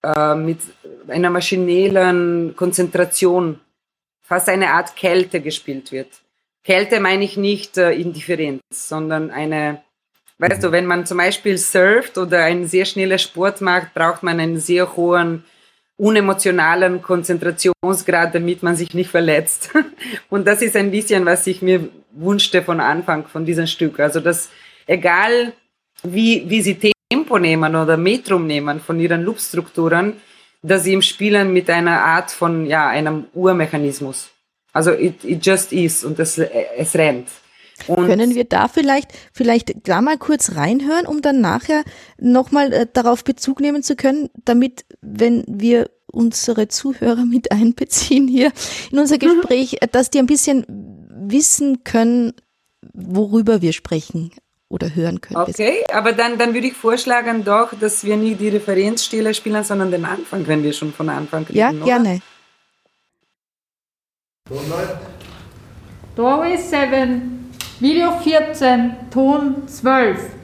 äh, mit einer maschinellen Konzentration, fast eine Art Kälte gespielt wird. Kälte meine ich nicht äh, Indifferenz, sondern eine, weißt du, wenn man zum Beispiel surft oder einen sehr schnellen Sport macht, braucht man einen sehr hohen unemotionalen Konzentrationsgrad, damit man sich nicht verletzt. Und das ist ein bisschen, was ich mir wünschte von Anfang von diesem Stück. Also, dass egal wie, wie sie Tempo nehmen oder Metrum nehmen von ihren Loopstrukturen, dass sie im Spielen mit einer Art von, ja, einem Urmechanismus. Also, it, it just is und es, es rennt. Und Können wir da vielleicht, vielleicht da mal kurz reinhören, um dann nachher nochmal äh, darauf Bezug nehmen zu können, damit, wenn wir unsere Zuhörer mit einbeziehen hier in unser. Gespräch, mhm. dass die ein bisschen wissen können, worüber wir sprechen oder hören können. Okay, aber dann, dann würde ich vorschlagen doch, dass wir nicht die Referenzstelle spielen, sondern den Anfang, wenn wir schon von Anfang reden. Ja, gerne. Doorway 7 Video 14, Ton 12.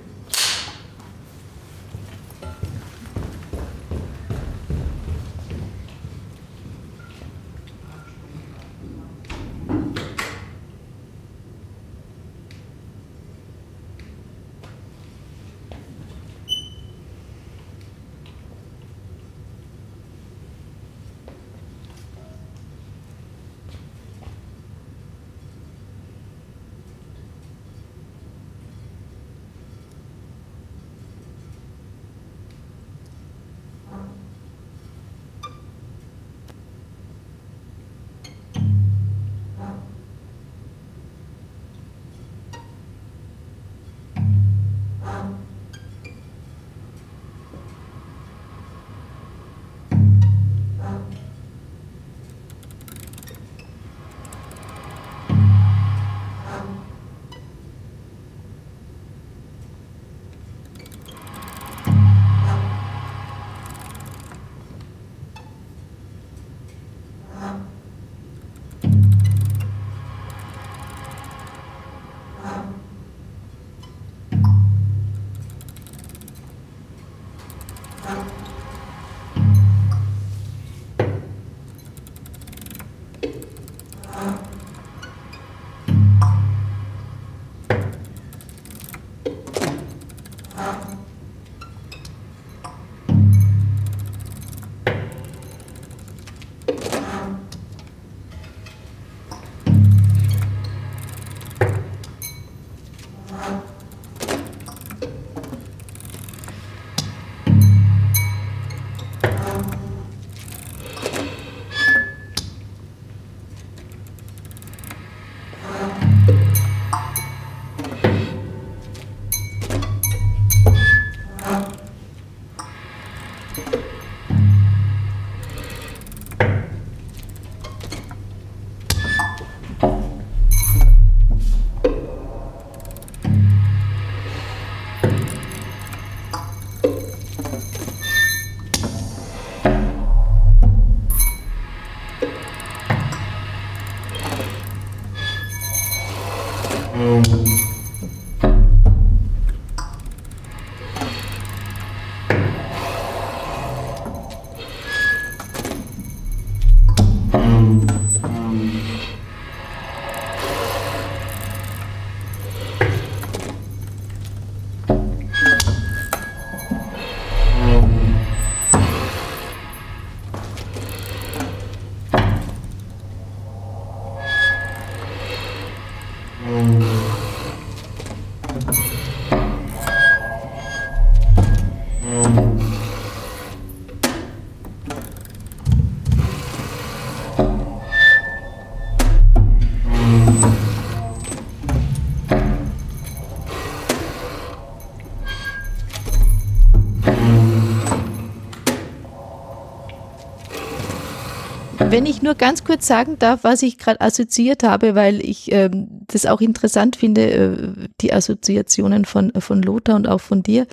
Wenn ich nur ganz kurz sagen darf, was ich gerade assoziiert habe, weil ich ähm, das auch interessant finde, äh, die Assoziationen von, von Lothar und auch von dir.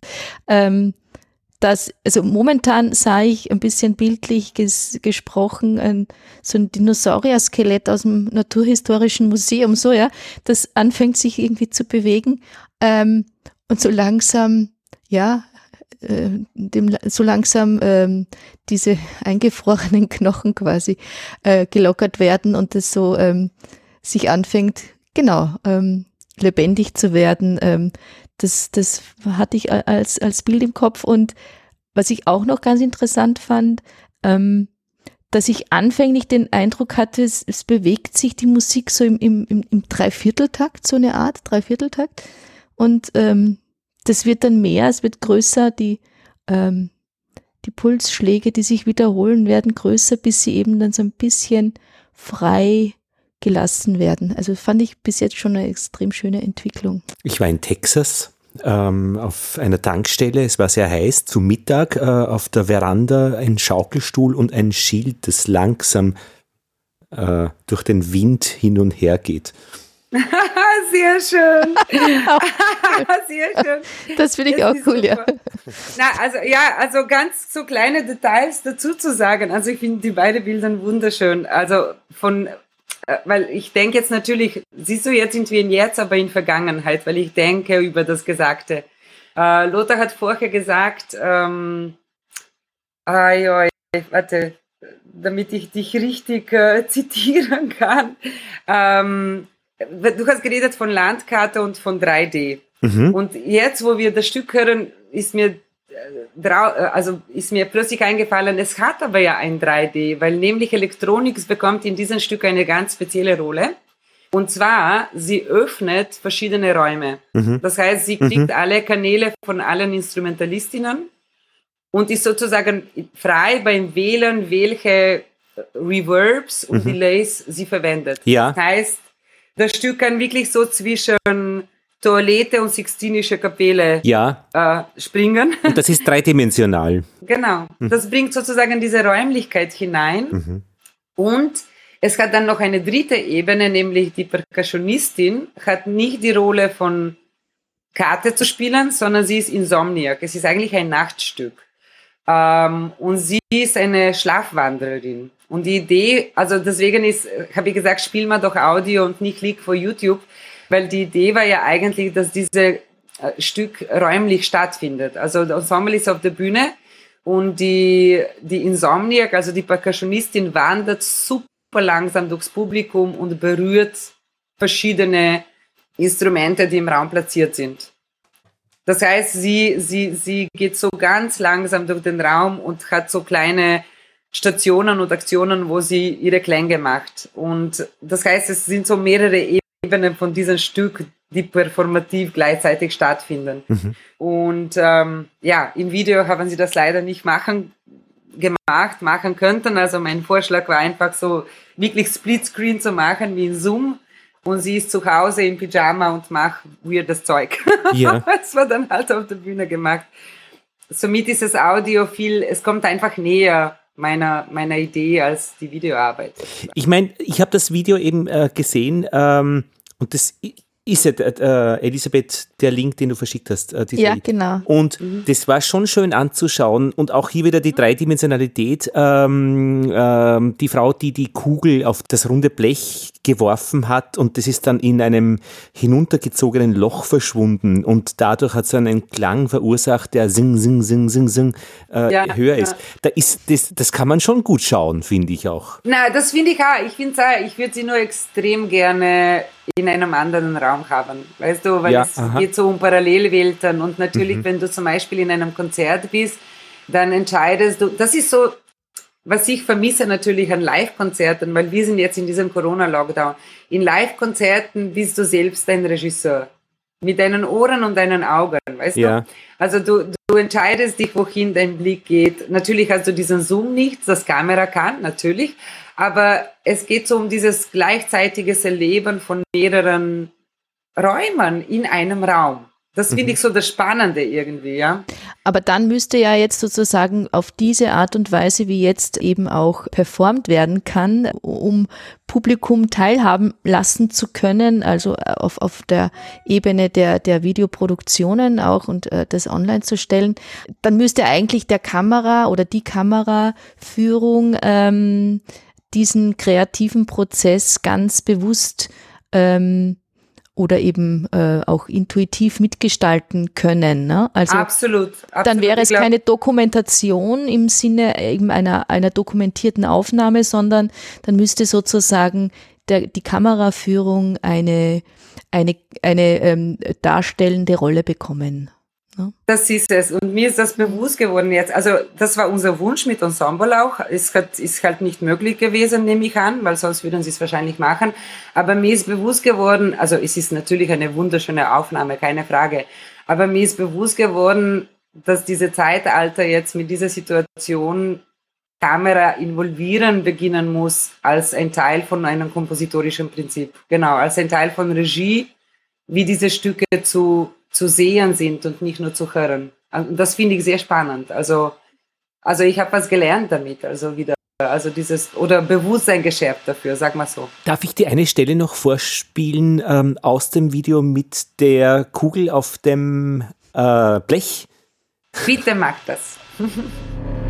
Ähm, dass, also momentan sah ich ein bisschen bildlich ges gesprochen, ein, so ein Dinosaurier-Skelett aus dem Naturhistorischen Museum, so ja, das anfängt sich irgendwie zu bewegen ähm, und so langsam, ja, äh, dem, so langsam ähm, diese eingefrorenen Knochen quasi äh, gelockert werden und es so ähm, sich anfängt, genau, ähm, lebendig zu werden. Ähm, das, das hatte ich als, als Bild im Kopf. Und was ich auch noch ganz interessant fand, ähm, dass ich anfänglich den Eindruck hatte, es, es bewegt sich die Musik so im, im, im, im Dreivierteltakt, so eine Art Dreivierteltakt. Und ähm, das wird dann mehr, es wird größer, die, ähm, die Pulsschläge, die sich wiederholen, werden größer, bis sie eben dann so ein bisschen frei gelassen werden. Also fand ich bis jetzt schon eine extrem schöne Entwicklung. Ich war in Texas ähm, auf einer Tankstelle, es war sehr heiß, zu Mittag äh, auf der Veranda ein Schaukelstuhl und ein Schild, das langsam äh, durch den Wind hin und her geht. Sehr schön. Sehr schön. Das finde ich das auch cool, super. ja. Na, also ja, also ganz so kleine Details dazu zu sagen. Also ich finde die beiden Bilder wunderschön. Also von, äh, weil ich denke jetzt natürlich, siehst du, jetzt sind wir in Jetzt, aber in Vergangenheit, weil ich denke über das Gesagte. Äh, Lothar hat vorher gesagt, ähm, ah, ja, warte, damit ich dich richtig äh, zitieren kann. Ähm, du hast geredet von Landkarte und von 3D. Mhm. Und jetzt, wo wir das Stück hören, ist mir äh, also ist mir plötzlich eingefallen, es hat aber ja ein 3D, weil nämlich Elektronik bekommt in diesem Stück eine ganz spezielle Rolle. Und zwar, sie öffnet verschiedene Räume. Mhm. Das heißt, sie kriegt mhm. alle Kanäle von allen Instrumentalistinnen und ist sozusagen frei beim Wählen, welche Reverbs und mhm. Delays sie verwendet. Ja. Das heißt, das Stück kann wirklich so zwischen Toilette und Sixtinische Kapelle ja. äh, springen. Und das ist dreidimensional. genau. Mhm. Das bringt sozusagen diese Räumlichkeit hinein. Mhm. Und es hat dann noch eine dritte Ebene, nämlich die Percussionistin hat nicht die Rolle von Karte zu spielen, sondern sie ist Insomniac. Es ist eigentlich ein Nachtstück. Ähm, und sie ist eine Schlafwandererin. Und die Idee, also deswegen ist, habe ich gesagt, spiel mal doch Audio und nicht Klick vor YouTube, weil die Idee war ja eigentlich, dass dieses äh, Stück räumlich stattfindet. Also das Ensemble ist auf der Bühne und die, die Insomniac, also die Percussionistin, wandert super langsam durchs Publikum und berührt verschiedene Instrumente, die im Raum platziert sind. Das heißt, sie, sie, sie geht so ganz langsam durch den Raum und hat so kleine Stationen und Aktionen, wo sie ihre Klänge macht. Und das heißt, es sind so mehrere Ebenen von diesem Stück, die performativ gleichzeitig stattfinden. Mhm. Und ähm, ja, im Video haben sie das leider nicht machen gemacht, machen könnten. Also mein Vorschlag war einfach so wirklich Splitscreen zu machen wie in Zoom. Und sie ist zu Hause im Pyjama und macht weirdes Zeug. Ja. das war dann halt auf der Bühne gemacht. Somit ist das Audio viel, es kommt einfach näher meiner, meiner Idee als die Videoarbeit. Ich meine, ich habe das Video eben äh, gesehen ähm, und das ist ja, äh, Elisabeth, der Link, den du verschickt hast. Äh, ja, genau. Und mhm. das war schon schön anzuschauen und auch hier wieder die Dreidimensionalität. Ähm, ähm, die Frau, die die Kugel auf das runde Blech geworfen hat und das ist dann in einem hinuntergezogenen Loch verschwunden und dadurch hat es einen Klang verursacht, der sing, sing, sing, sing, sing äh, ja, höher ja. ist. Da ist das, das kann man schon gut schauen, finde ich auch. Na, das finde ich auch. Ich finde ich würde sie nur extrem gerne in einem anderen Raum haben. Weißt du, weil ja, es aha. geht so um Parallelwelten und natürlich, mhm. wenn du zum Beispiel in einem Konzert bist, dann entscheidest du, das ist so, was ich vermisse natürlich an Live-Konzerten, weil wir sind jetzt in diesem Corona-Lockdown. In Live-Konzerten bist du selbst ein Regisseur. Mit deinen Ohren und deinen Augen, weißt ja. du? Also du, du entscheidest dich, wohin dein Blick geht. Natürlich hast du diesen Zoom nicht, das Kamera kann, natürlich. Aber es geht so um dieses gleichzeitige Erleben von mehreren Räumen in einem Raum. Das finde mhm. ich so das Spannende irgendwie, ja. Aber dann müsste ja jetzt sozusagen auf diese Art und Weise, wie jetzt eben auch performt werden kann, um Publikum teilhaben lassen zu können, also auf, auf der Ebene der, der Videoproduktionen auch und äh, das online zu stellen, dann müsste eigentlich der Kamera oder die Kameraführung ähm, diesen kreativen Prozess ganz bewusst ähm, oder eben äh, auch intuitiv mitgestalten können. Ne? Also absolut, absolut. Dann wäre es keine Dokumentation im Sinne eben einer, einer dokumentierten Aufnahme, sondern dann müsste sozusagen der, die Kameraführung eine, eine, eine ähm, darstellende Rolle bekommen. Das ist es. Und mir ist das bewusst geworden jetzt. Also, das war unser Wunsch mit Ensemble auch. Es hat, ist halt nicht möglich gewesen, nehme ich an, weil sonst würden sie es wahrscheinlich machen. Aber mir ist bewusst geworden, also es ist natürlich eine wunderschöne Aufnahme, keine Frage. Aber mir ist bewusst geworden, dass diese Zeitalter jetzt mit dieser Situation Kamera involvieren beginnen muss als ein Teil von einem kompositorischen Prinzip. Genau, als ein Teil von Regie, wie diese Stücke zu zu sehen sind und nicht nur zu hören. Und das finde ich sehr spannend. Also, also ich habe was gelernt damit, also wieder, also dieses, oder Bewusstsein geschärft dafür, sag mal so. Darf ich dir eine Stelle noch vorspielen ähm, aus dem Video mit der Kugel auf dem äh, Blech? Bitte mag das.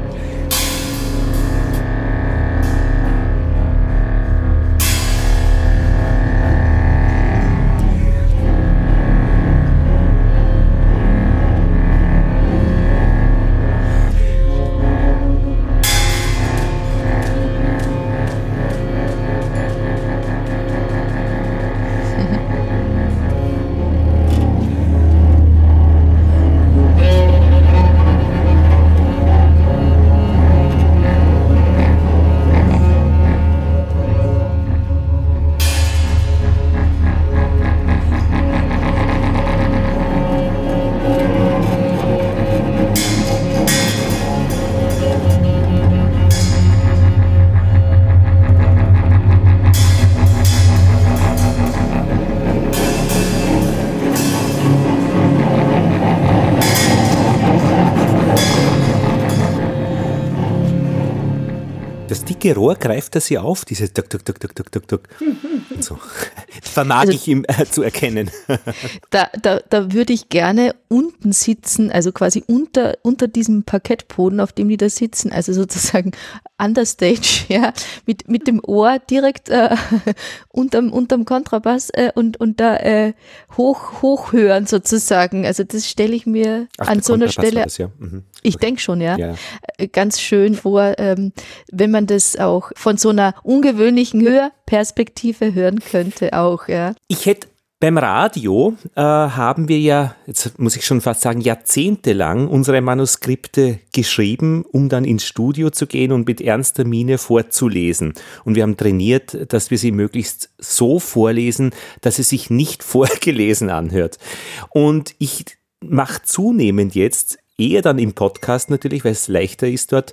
dicke Rohr greift er sie auf, dieses Duck, Duck, Duck, Duck, Duck, Duck, Duck. So. Vermag also, ich ihm äh, zu erkennen. Da, da, da würde ich gerne unten sitzen, also quasi unter, unter diesem Parkettboden, auf dem die da sitzen, also sozusagen understage, ja, mit, mit dem Ohr direkt äh, unterm, unterm Kontrabass äh, und, und da äh, hoch, hoch hören sozusagen. Also das stelle ich mir Ach, an so einer Stelle, das, ja. mhm. Ich denke schon, ja, ja, äh, ganz schön vor, ähm, wenn man das auch von so einer ungewöhnlichen Hörperspektive hören könnte auch, ja. Ich hätte beim Radio äh, haben wir ja, jetzt muss ich schon fast sagen, jahrzehntelang unsere Manuskripte geschrieben, um dann ins Studio zu gehen und mit ernster Miene vorzulesen. Und wir haben trainiert, dass wir sie möglichst so vorlesen, dass es sich nicht vorgelesen anhört. Und ich mache zunehmend jetzt eher dann im Podcast natürlich, weil es leichter ist dort,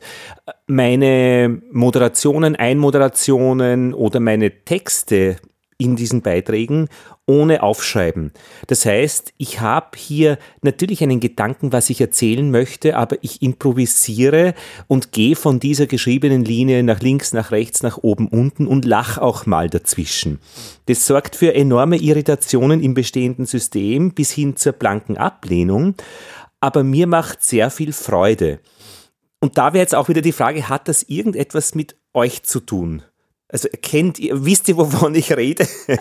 meine Moderationen, Einmoderationen oder meine Texte in diesen Beiträgen ohne Aufschreiben. Das heißt, ich habe hier natürlich einen Gedanken, was ich erzählen möchte, aber ich improvisiere und gehe von dieser geschriebenen Linie nach links, nach rechts, nach oben, unten und lach auch mal dazwischen. Das sorgt für enorme Irritationen im bestehenden System bis hin zur blanken Ablehnung, aber mir macht sehr viel Freude. Und da wäre jetzt auch wieder die Frage, hat das irgendetwas mit euch zu tun? Also kennt ihr, wisst ihr, wovon ich rede?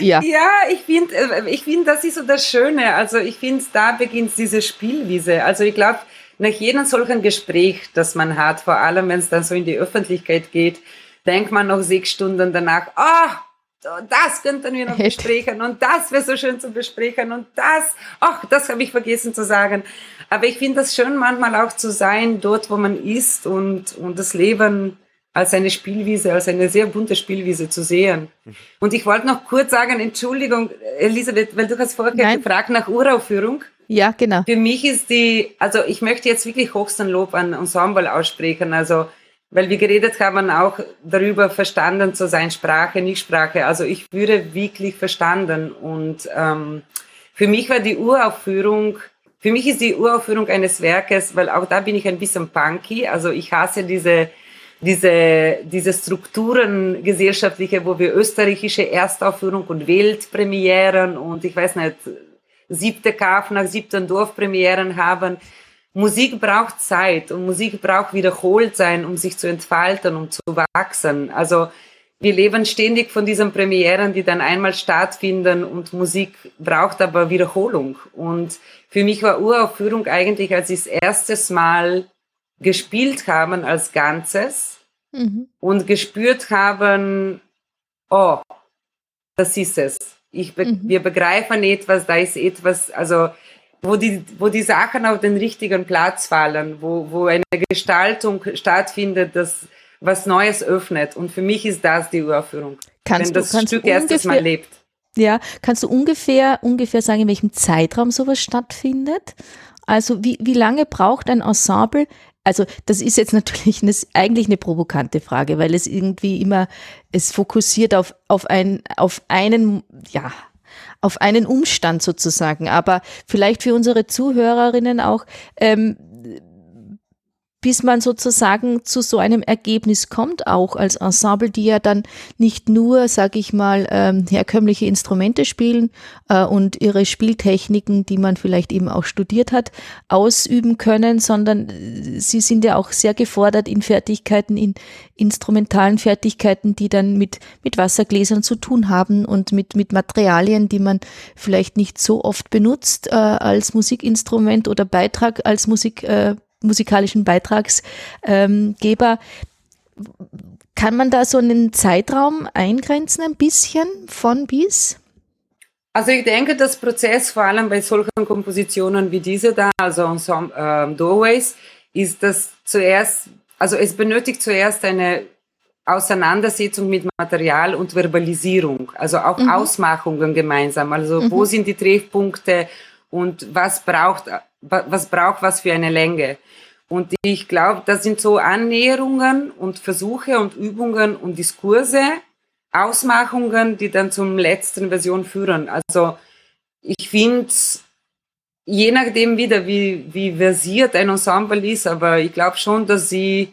ja. ja, ich finde, äh, ich find, das ist so das Schöne. Also ich finde, da beginnt diese Spielwiese. Also ich glaube, nach jedem solchen Gespräch, das man hat, vor allem wenn es dann so in die Öffentlichkeit geht, denkt man noch sechs Stunden danach, ah, oh, das könnten wir noch besprechen und das wäre so schön zu besprechen und das, ach, das habe ich vergessen zu sagen. Aber ich finde das schön, manchmal auch zu sein, dort, wo man ist und, und das Leben als eine Spielwiese, als eine sehr bunte Spielwiese zu sehen. Und ich wollte noch kurz sagen, Entschuldigung, Elisabeth, weil du hast vorher Nein. gefragt nach Uraufführung. Ja, genau. Für mich ist die, also ich möchte jetzt wirklich höchsten Lob an Ensemble aussprechen, also weil wir geredet haben auch darüber, verstanden zu sein, Sprache, nicht Sprache. Also ich würde wirklich verstanden und ähm, für mich war die Uraufführung für mich ist die Uraufführung eines Werkes, weil auch da bin ich ein bisschen punky, also ich hasse diese, diese, diese Strukturen gesellschaftliche, wo wir österreichische Erstaufführung und Weltpremieren und ich weiß nicht, siebte Kauf nach siebten Dorfpremieren haben. Musik braucht Zeit und Musik braucht wiederholt sein, um sich zu entfalten, um zu wachsen. Also wir leben ständig von diesen Premieren, die dann einmal stattfinden und Musik braucht aber Wiederholung. Und für mich war Uraufführung eigentlich, als ich das erste Mal gespielt haben als Ganzes mhm. und gespürt haben, oh, das ist es. Ich be mhm. Wir begreifen etwas, da ist etwas, also wo die, wo die Sachen auf den richtigen Platz fallen, wo, wo eine Gestaltung stattfindet, das was Neues öffnet. Und für mich ist das die Uraufführung. Kannst wenn das du, Stück erstes Mal lebt. Ja, kannst du ungefähr, ungefähr sagen, in welchem Zeitraum sowas stattfindet? Also wie, wie lange braucht ein Ensemble? Also das ist jetzt natürlich eine, eigentlich eine provokante Frage, weil es irgendwie immer, es fokussiert auf, auf, ein, auf einen, ja, auf einen Umstand sozusagen. Aber vielleicht für unsere Zuhörerinnen auch, ähm, bis man sozusagen zu so einem Ergebnis kommt, auch als Ensemble, die ja dann nicht nur, sage ich mal, ähm, herkömmliche Instrumente spielen äh, und ihre Spieltechniken, die man vielleicht eben auch studiert hat, ausüben können, sondern äh, sie sind ja auch sehr gefordert in Fertigkeiten, in instrumentalen Fertigkeiten, die dann mit, mit Wassergläsern zu tun haben und mit, mit Materialien, die man vielleicht nicht so oft benutzt äh, als Musikinstrument oder Beitrag als Musik. Äh, musikalischen Beitragsgeber. Kann man da so einen Zeitraum eingrenzen, ein bisschen von bis? Also ich denke, das Prozess vor allem bei solchen Kompositionen wie diese da, also Ensemble, äh, Doorways, ist das zuerst, also es benötigt zuerst eine Auseinandersetzung mit Material und Verbalisierung, also auch mhm. Ausmachungen gemeinsam. Also mhm. wo sind die Treffpunkte und was braucht, was braucht was für eine Länge? Und ich glaube, das sind so Annäherungen und Versuche und Übungen und Diskurse, Ausmachungen, die dann zum letzten Version führen. Also ich finde, je nachdem wieder, wie, wie versiert ein Ensemble ist, aber ich glaube schon, dass sie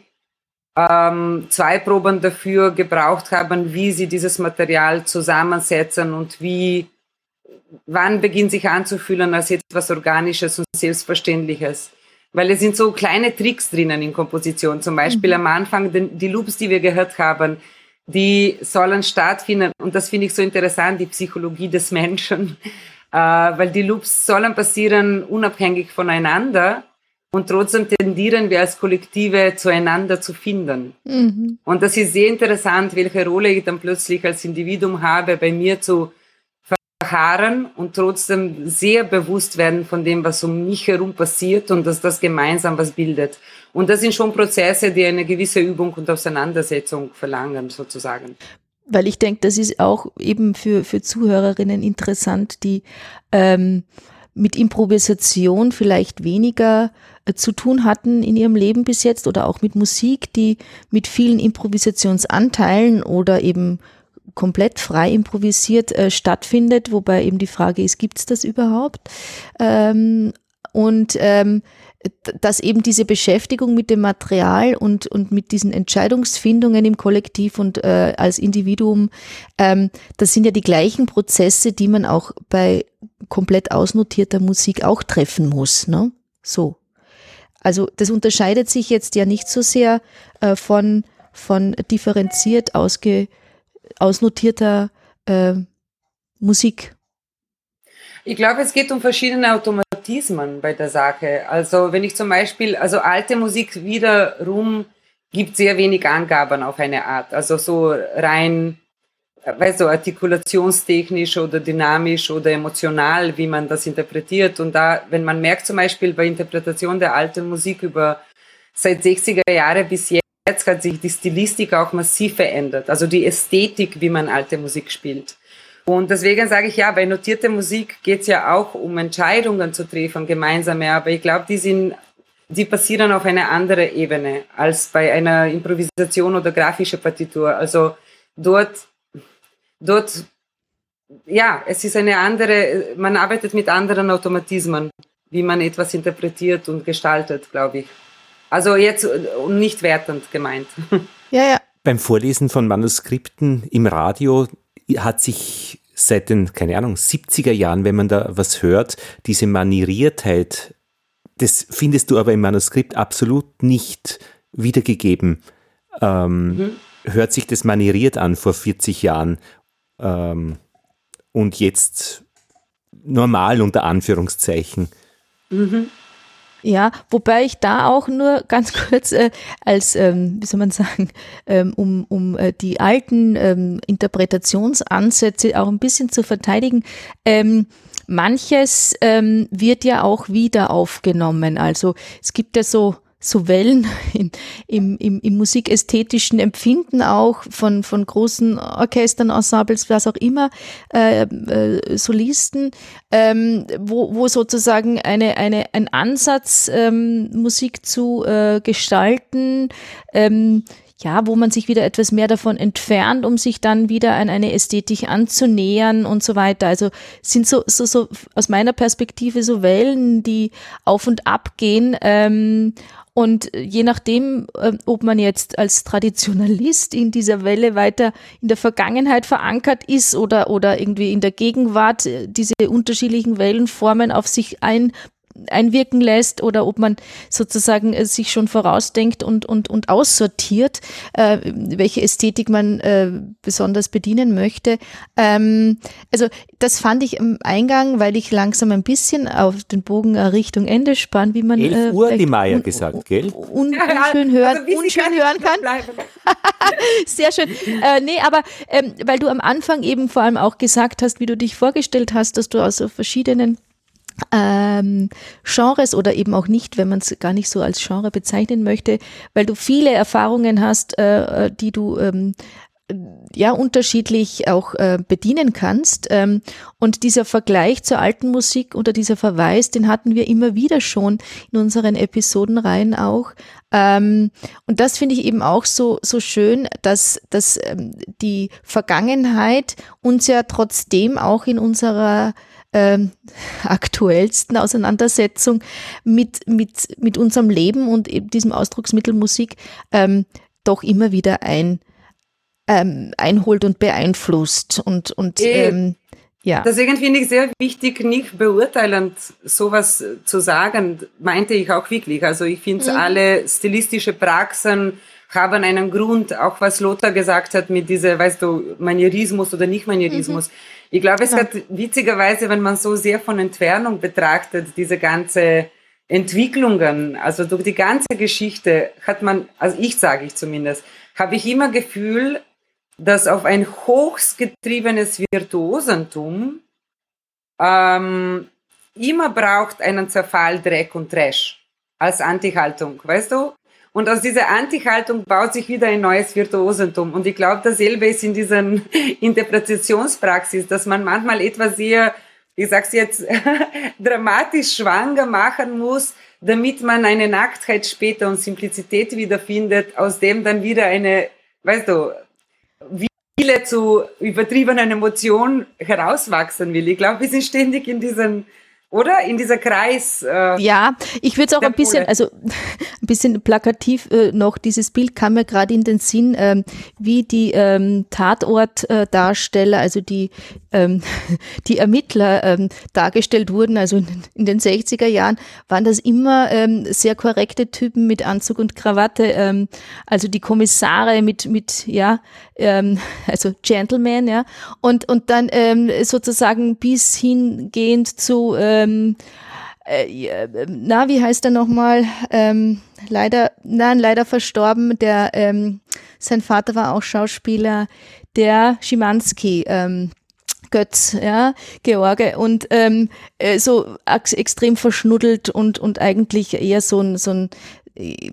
ähm, zwei Proben dafür gebraucht haben, wie sie dieses Material zusammensetzen und wie, wann beginnt sich anzufühlen als etwas Organisches und Selbstverständliches weil es sind so kleine Tricks drinnen in Komposition. Zum Beispiel mhm. am Anfang den, die Loops, die wir gehört haben, die sollen stattfinden. Und das finde ich so interessant, die Psychologie des Menschen, äh, weil die Loops sollen passieren unabhängig voneinander. Und trotzdem tendieren wir als Kollektive zueinander zu finden. Mhm. Und das ist sehr interessant, welche Rolle ich dann plötzlich als Individuum habe, bei mir zu verharren und trotzdem sehr bewusst werden von dem, was um mich herum passiert und dass das gemeinsam was bildet. Und das sind schon Prozesse, die eine gewisse Übung und Auseinandersetzung verlangen, sozusagen. Weil ich denke, das ist auch eben für, für Zuhörerinnen interessant, die ähm, mit Improvisation vielleicht weniger äh, zu tun hatten in ihrem Leben bis jetzt oder auch mit Musik, die mit vielen Improvisationsanteilen oder eben komplett frei improvisiert äh, stattfindet, wobei eben die Frage ist, gibt es das überhaupt? Ähm, und ähm, dass eben diese Beschäftigung mit dem Material und, und mit diesen Entscheidungsfindungen im Kollektiv und äh, als Individuum, ähm, das sind ja die gleichen Prozesse, die man auch bei komplett ausnotierter Musik auch treffen muss. Ne? So. Also das unterscheidet sich jetzt ja nicht so sehr äh, von, von differenziert ausge, ausnotierter äh, Musik? Ich glaube, es geht um verschiedene Automatismen bei der Sache. Also wenn ich zum Beispiel, also alte Musik wiederum gibt sehr wenig Angaben auf eine Art. Also so rein, weißt du, artikulationstechnisch oder dynamisch oder emotional, wie man das interpretiert. Und da, wenn man merkt zum Beispiel bei Interpretation der alten Musik über seit 60er Jahre bis jetzt, Jetzt hat sich die Stilistik auch massiv verändert, also die Ästhetik, wie man alte Musik spielt. Und deswegen sage ich ja, bei notierter Musik geht es ja auch um Entscheidungen zu treffen, gemeinsame, aber ich glaube, die sind, die passieren auf einer anderen Ebene als bei einer Improvisation oder grafischer Partitur. Also dort, dort, ja, es ist eine andere, man arbeitet mit anderen Automatismen wie man etwas interpretiert und gestaltet, glaube ich. Also jetzt nicht wertend gemeint. Ja, ja. Beim Vorlesen von Manuskripten im Radio hat sich seit den, keine Ahnung, 70er Jahren, wenn man da was hört, diese Manieriertheit, das findest du aber im Manuskript absolut nicht wiedergegeben. Ähm, mhm. Hört sich das manieriert an vor 40 Jahren ähm, und jetzt normal unter Anführungszeichen. Mhm. Ja, wobei ich da auch nur ganz kurz äh, als, ähm, wie soll man sagen, ähm, um, um äh, die alten ähm, Interpretationsansätze auch ein bisschen zu verteidigen, ähm, manches ähm, wird ja auch wieder aufgenommen. Also es gibt ja so so Wellen im, im, im, im musikästhetischen Empfinden auch von, von großen Orchestern, Ensembles, was auch immer, äh, äh, Solisten, ähm, wo, wo sozusagen eine, eine, ein Ansatz, ähm, Musik zu äh, gestalten, ähm, ja, wo man sich wieder etwas mehr davon entfernt, um sich dann wieder an eine Ästhetik anzunähern und so weiter. Also sind so, so, so aus meiner Perspektive so Wellen, die auf und ab gehen. Ähm, und je nachdem, ähm, ob man jetzt als Traditionalist in dieser Welle weiter in der Vergangenheit verankert ist oder, oder irgendwie in der Gegenwart äh, diese unterschiedlichen Wellenformen auf sich ein einwirken lässt oder ob man sozusagen äh, sich schon vorausdenkt und, und, und aussortiert, äh, welche Ästhetik man äh, besonders bedienen möchte. Ähm, also das fand ich im Eingang, weil ich langsam ein bisschen auf den Bogen Richtung Ende spann, wie man 11 äh, Uhr die Maya gesagt, gell? Un, unschön hören, also unschön hören kann. Sehr schön. Äh, nee, aber ähm, weil du am Anfang eben vor allem auch gesagt hast, wie du dich vorgestellt hast, dass du aus so verschiedenen ähm, Genres oder eben auch nicht, wenn man es gar nicht so als Genre bezeichnen möchte, weil du viele Erfahrungen hast, äh, äh, die du ähm, ja unterschiedlich auch äh, bedienen kannst. Ähm, und dieser Vergleich zur alten Musik oder dieser Verweis, den hatten wir immer wieder schon in unseren Episodenreihen auch. Ähm, und das finde ich eben auch so, so schön, dass, dass ähm, die Vergangenheit uns ja trotzdem auch in unserer ähm, aktuellsten Auseinandersetzung mit, mit, mit unserem Leben und eben diesem Ausdrucksmittel Musik ähm, doch immer wieder ein, ähm, einholt und beeinflusst. Und, und äh, ähm, ja. Deswegen finde ich sehr wichtig, nicht beurteilend sowas zu sagen, meinte ich auch wirklich. Also ich finde mhm. alle stilistische Praxen haben einen Grund, auch was Lothar gesagt hat mit dieser, weißt du, Manierismus oder Nicht-Manierismus. Mhm. Ich glaube, es ja. hat witzigerweise, wenn man so sehr von Entfernung betrachtet, diese ganze Entwicklungen, also durch die ganze Geschichte hat man, also ich sage ich zumindest, habe ich immer Gefühl, dass auf ein hochgetriebenes Virtuosentum ähm, immer braucht einen Zerfall, Dreck und Trash als Antihaltung, weißt du? Und aus dieser Anti-Haltung baut sich wieder ein neues Virtuosentum. Und ich glaube, dasselbe ist in dieser Interpretationspraxis, dass man manchmal etwas sehr, ich sag's jetzt, dramatisch schwanger machen muss, damit man eine Nacktheit später und Simplizität wiederfindet, aus dem dann wieder eine, weißt du, Wille zu übertriebenen Emotionen herauswachsen will. Ich glaube, wir sind ständig in diesen oder? In dieser Kreis. Äh, ja, ich würde es auch ein bisschen, also ein bisschen plakativ äh, noch, dieses Bild kam mir gerade in den Sinn, ähm, wie die ähm, Tatortdarsteller, äh, also die, ähm, die Ermittler ähm, dargestellt wurden, also in, in, den 60er Jahren, waren das immer ähm, sehr korrekte Typen mit Anzug und Krawatte, ähm, also die Kommissare mit, mit ja, ähm, also Gentleman, ja, und, und dann ähm, sozusagen bis hingehend zu ähm, äh, na, wie heißt er nochmal? Ähm, leider, nein, leider verstorben. Der, ähm, sein Vater war auch Schauspieler, der Schimanski. Ähm, Götz, ja, George und ähm, äh, so extrem verschnuddelt und und eigentlich eher so ein so ein äh,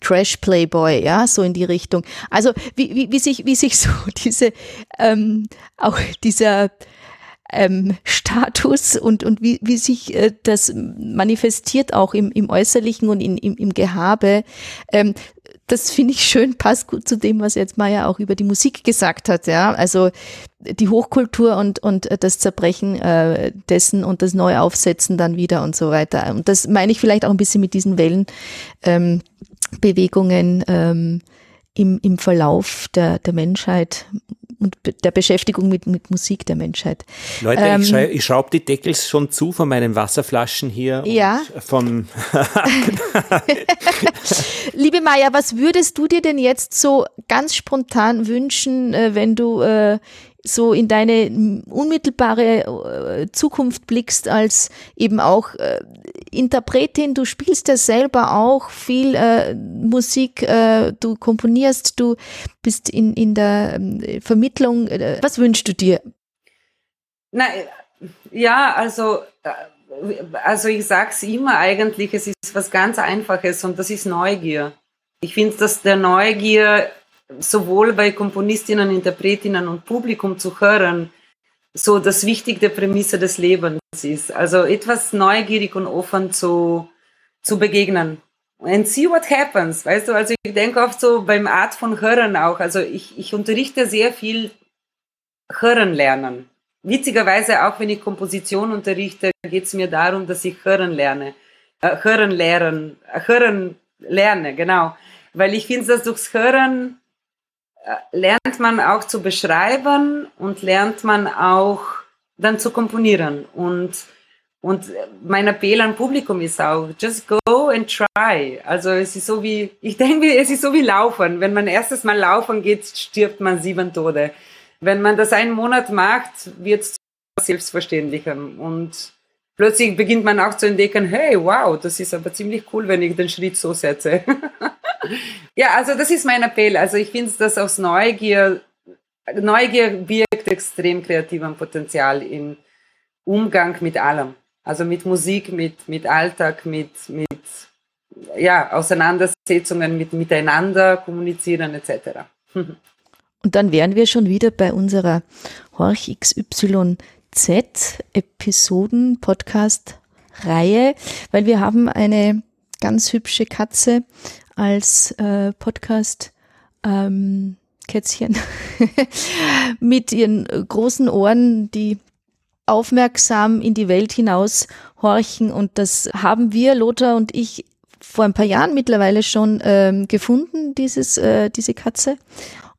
Trash Playboy, ja, so in die Richtung. Also wie, wie, wie sich wie sich so diese ähm, auch dieser ähm, Status und, und wie, wie sich äh, das manifestiert auch im, im Äußerlichen und in, im, im Gehabe. Ähm, das finde ich schön, passt gut zu dem, was jetzt Maya auch über die Musik gesagt hat. Ja, also die Hochkultur und, und das Zerbrechen äh, dessen und das neue Aufsetzen dann wieder und so weiter. Und das meine ich vielleicht auch ein bisschen mit diesen Wellenbewegungen ähm, ähm, im, im Verlauf der, der Menschheit und der Beschäftigung mit, mit Musik der Menschheit. Leute, ähm, ich, schrei, ich schraube die Deckels schon zu von meinen Wasserflaschen hier. Ja. Vom Liebe Maja, was würdest du dir denn jetzt so ganz spontan wünschen, äh, wenn du äh, so in deine unmittelbare äh, Zukunft blickst als eben auch äh, Interpretin, du spielst ja selber auch viel äh, Musik, äh, du komponierst, du bist in, in der äh, Vermittlung. Äh, was wünschst du dir? Na, ja, also, also ich sage es immer eigentlich, es ist was ganz Einfaches und das ist Neugier. Ich finde, dass der Neugier sowohl bei Komponistinnen, Interpretinnen und Publikum zu hören, so das wichtige Prämisse des Lebens ist. Also etwas neugierig und offen zu, zu begegnen. And see what happens. Weißt du, also ich denke oft so beim Art von Hören auch. Also ich, ich unterrichte sehr viel Hören lernen. Witzigerweise auch wenn ich Komposition unterrichte, geht es mir darum, dass ich Hören lerne. Äh, hören lernen, äh, hören lerne, genau. Weil ich finde, dass durchs Hören lernt man auch zu beschreiben und lernt man auch dann zu komponieren. Und, und mein Appell an Publikum ist auch, just go and try. Also es ist so wie, ich denke, es ist so wie Laufen. Wenn man erstes Mal laufen geht, stirbt man sieben Tode. Wenn man das einen Monat macht, wird es selbstverständlicher. Und plötzlich beginnt man auch zu entdecken, hey, wow, das ist aber ziemlich cool, wenn ich den Schritt so setze. ja, also das ist mein Appell. Also ich finde, dass aus Neugier, Neugier birgt extrem kreativen Potenzial im Umgang mit allem. Also mit Musik, mit, mit Alltag, mit, mit ja, Auseinandersetzungen mit miteinander, kommunizieren etc. Und dann wären wir schon wieder bei unserer Horch XYZ Episoden Podcast Reihe, weil wir haben eine ganz hübsche Katze als äh, Podcast ähm, Kätzchen mit ihren großen Ohren, die aufmerksam in die Welt hinaus horchen. Und das haben wir, Lothar und ich, vor ein paar Jahren mittlerweile schon ähm, gefunden, dieses, äh, diese Katze.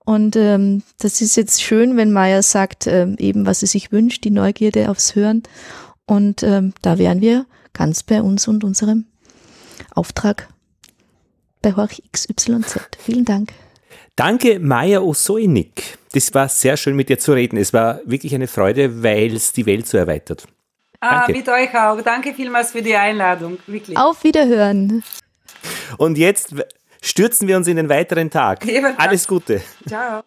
Und ähm, das ist jetzt schön, wenn Maya sagt, ähm, eben was sie sich wünscht, die Neugierde aufs Hören. Und ähm, da wären wir ganz bei uns und unserem Auftrag bei Horch XYZ. Vielen Dank. Danke, Maya Osoinik. Das war sehr schön mit dir zu reden. Es war wirklich eine Freude, weil es die Welt so erweitert. Ah, mit euch auch. Danke vielmals für die Einladung. Wirklich. Auf Wiederhören. Und jetzt stürzen wir uns in den weiteren Tag. Alles Gute. Ciao.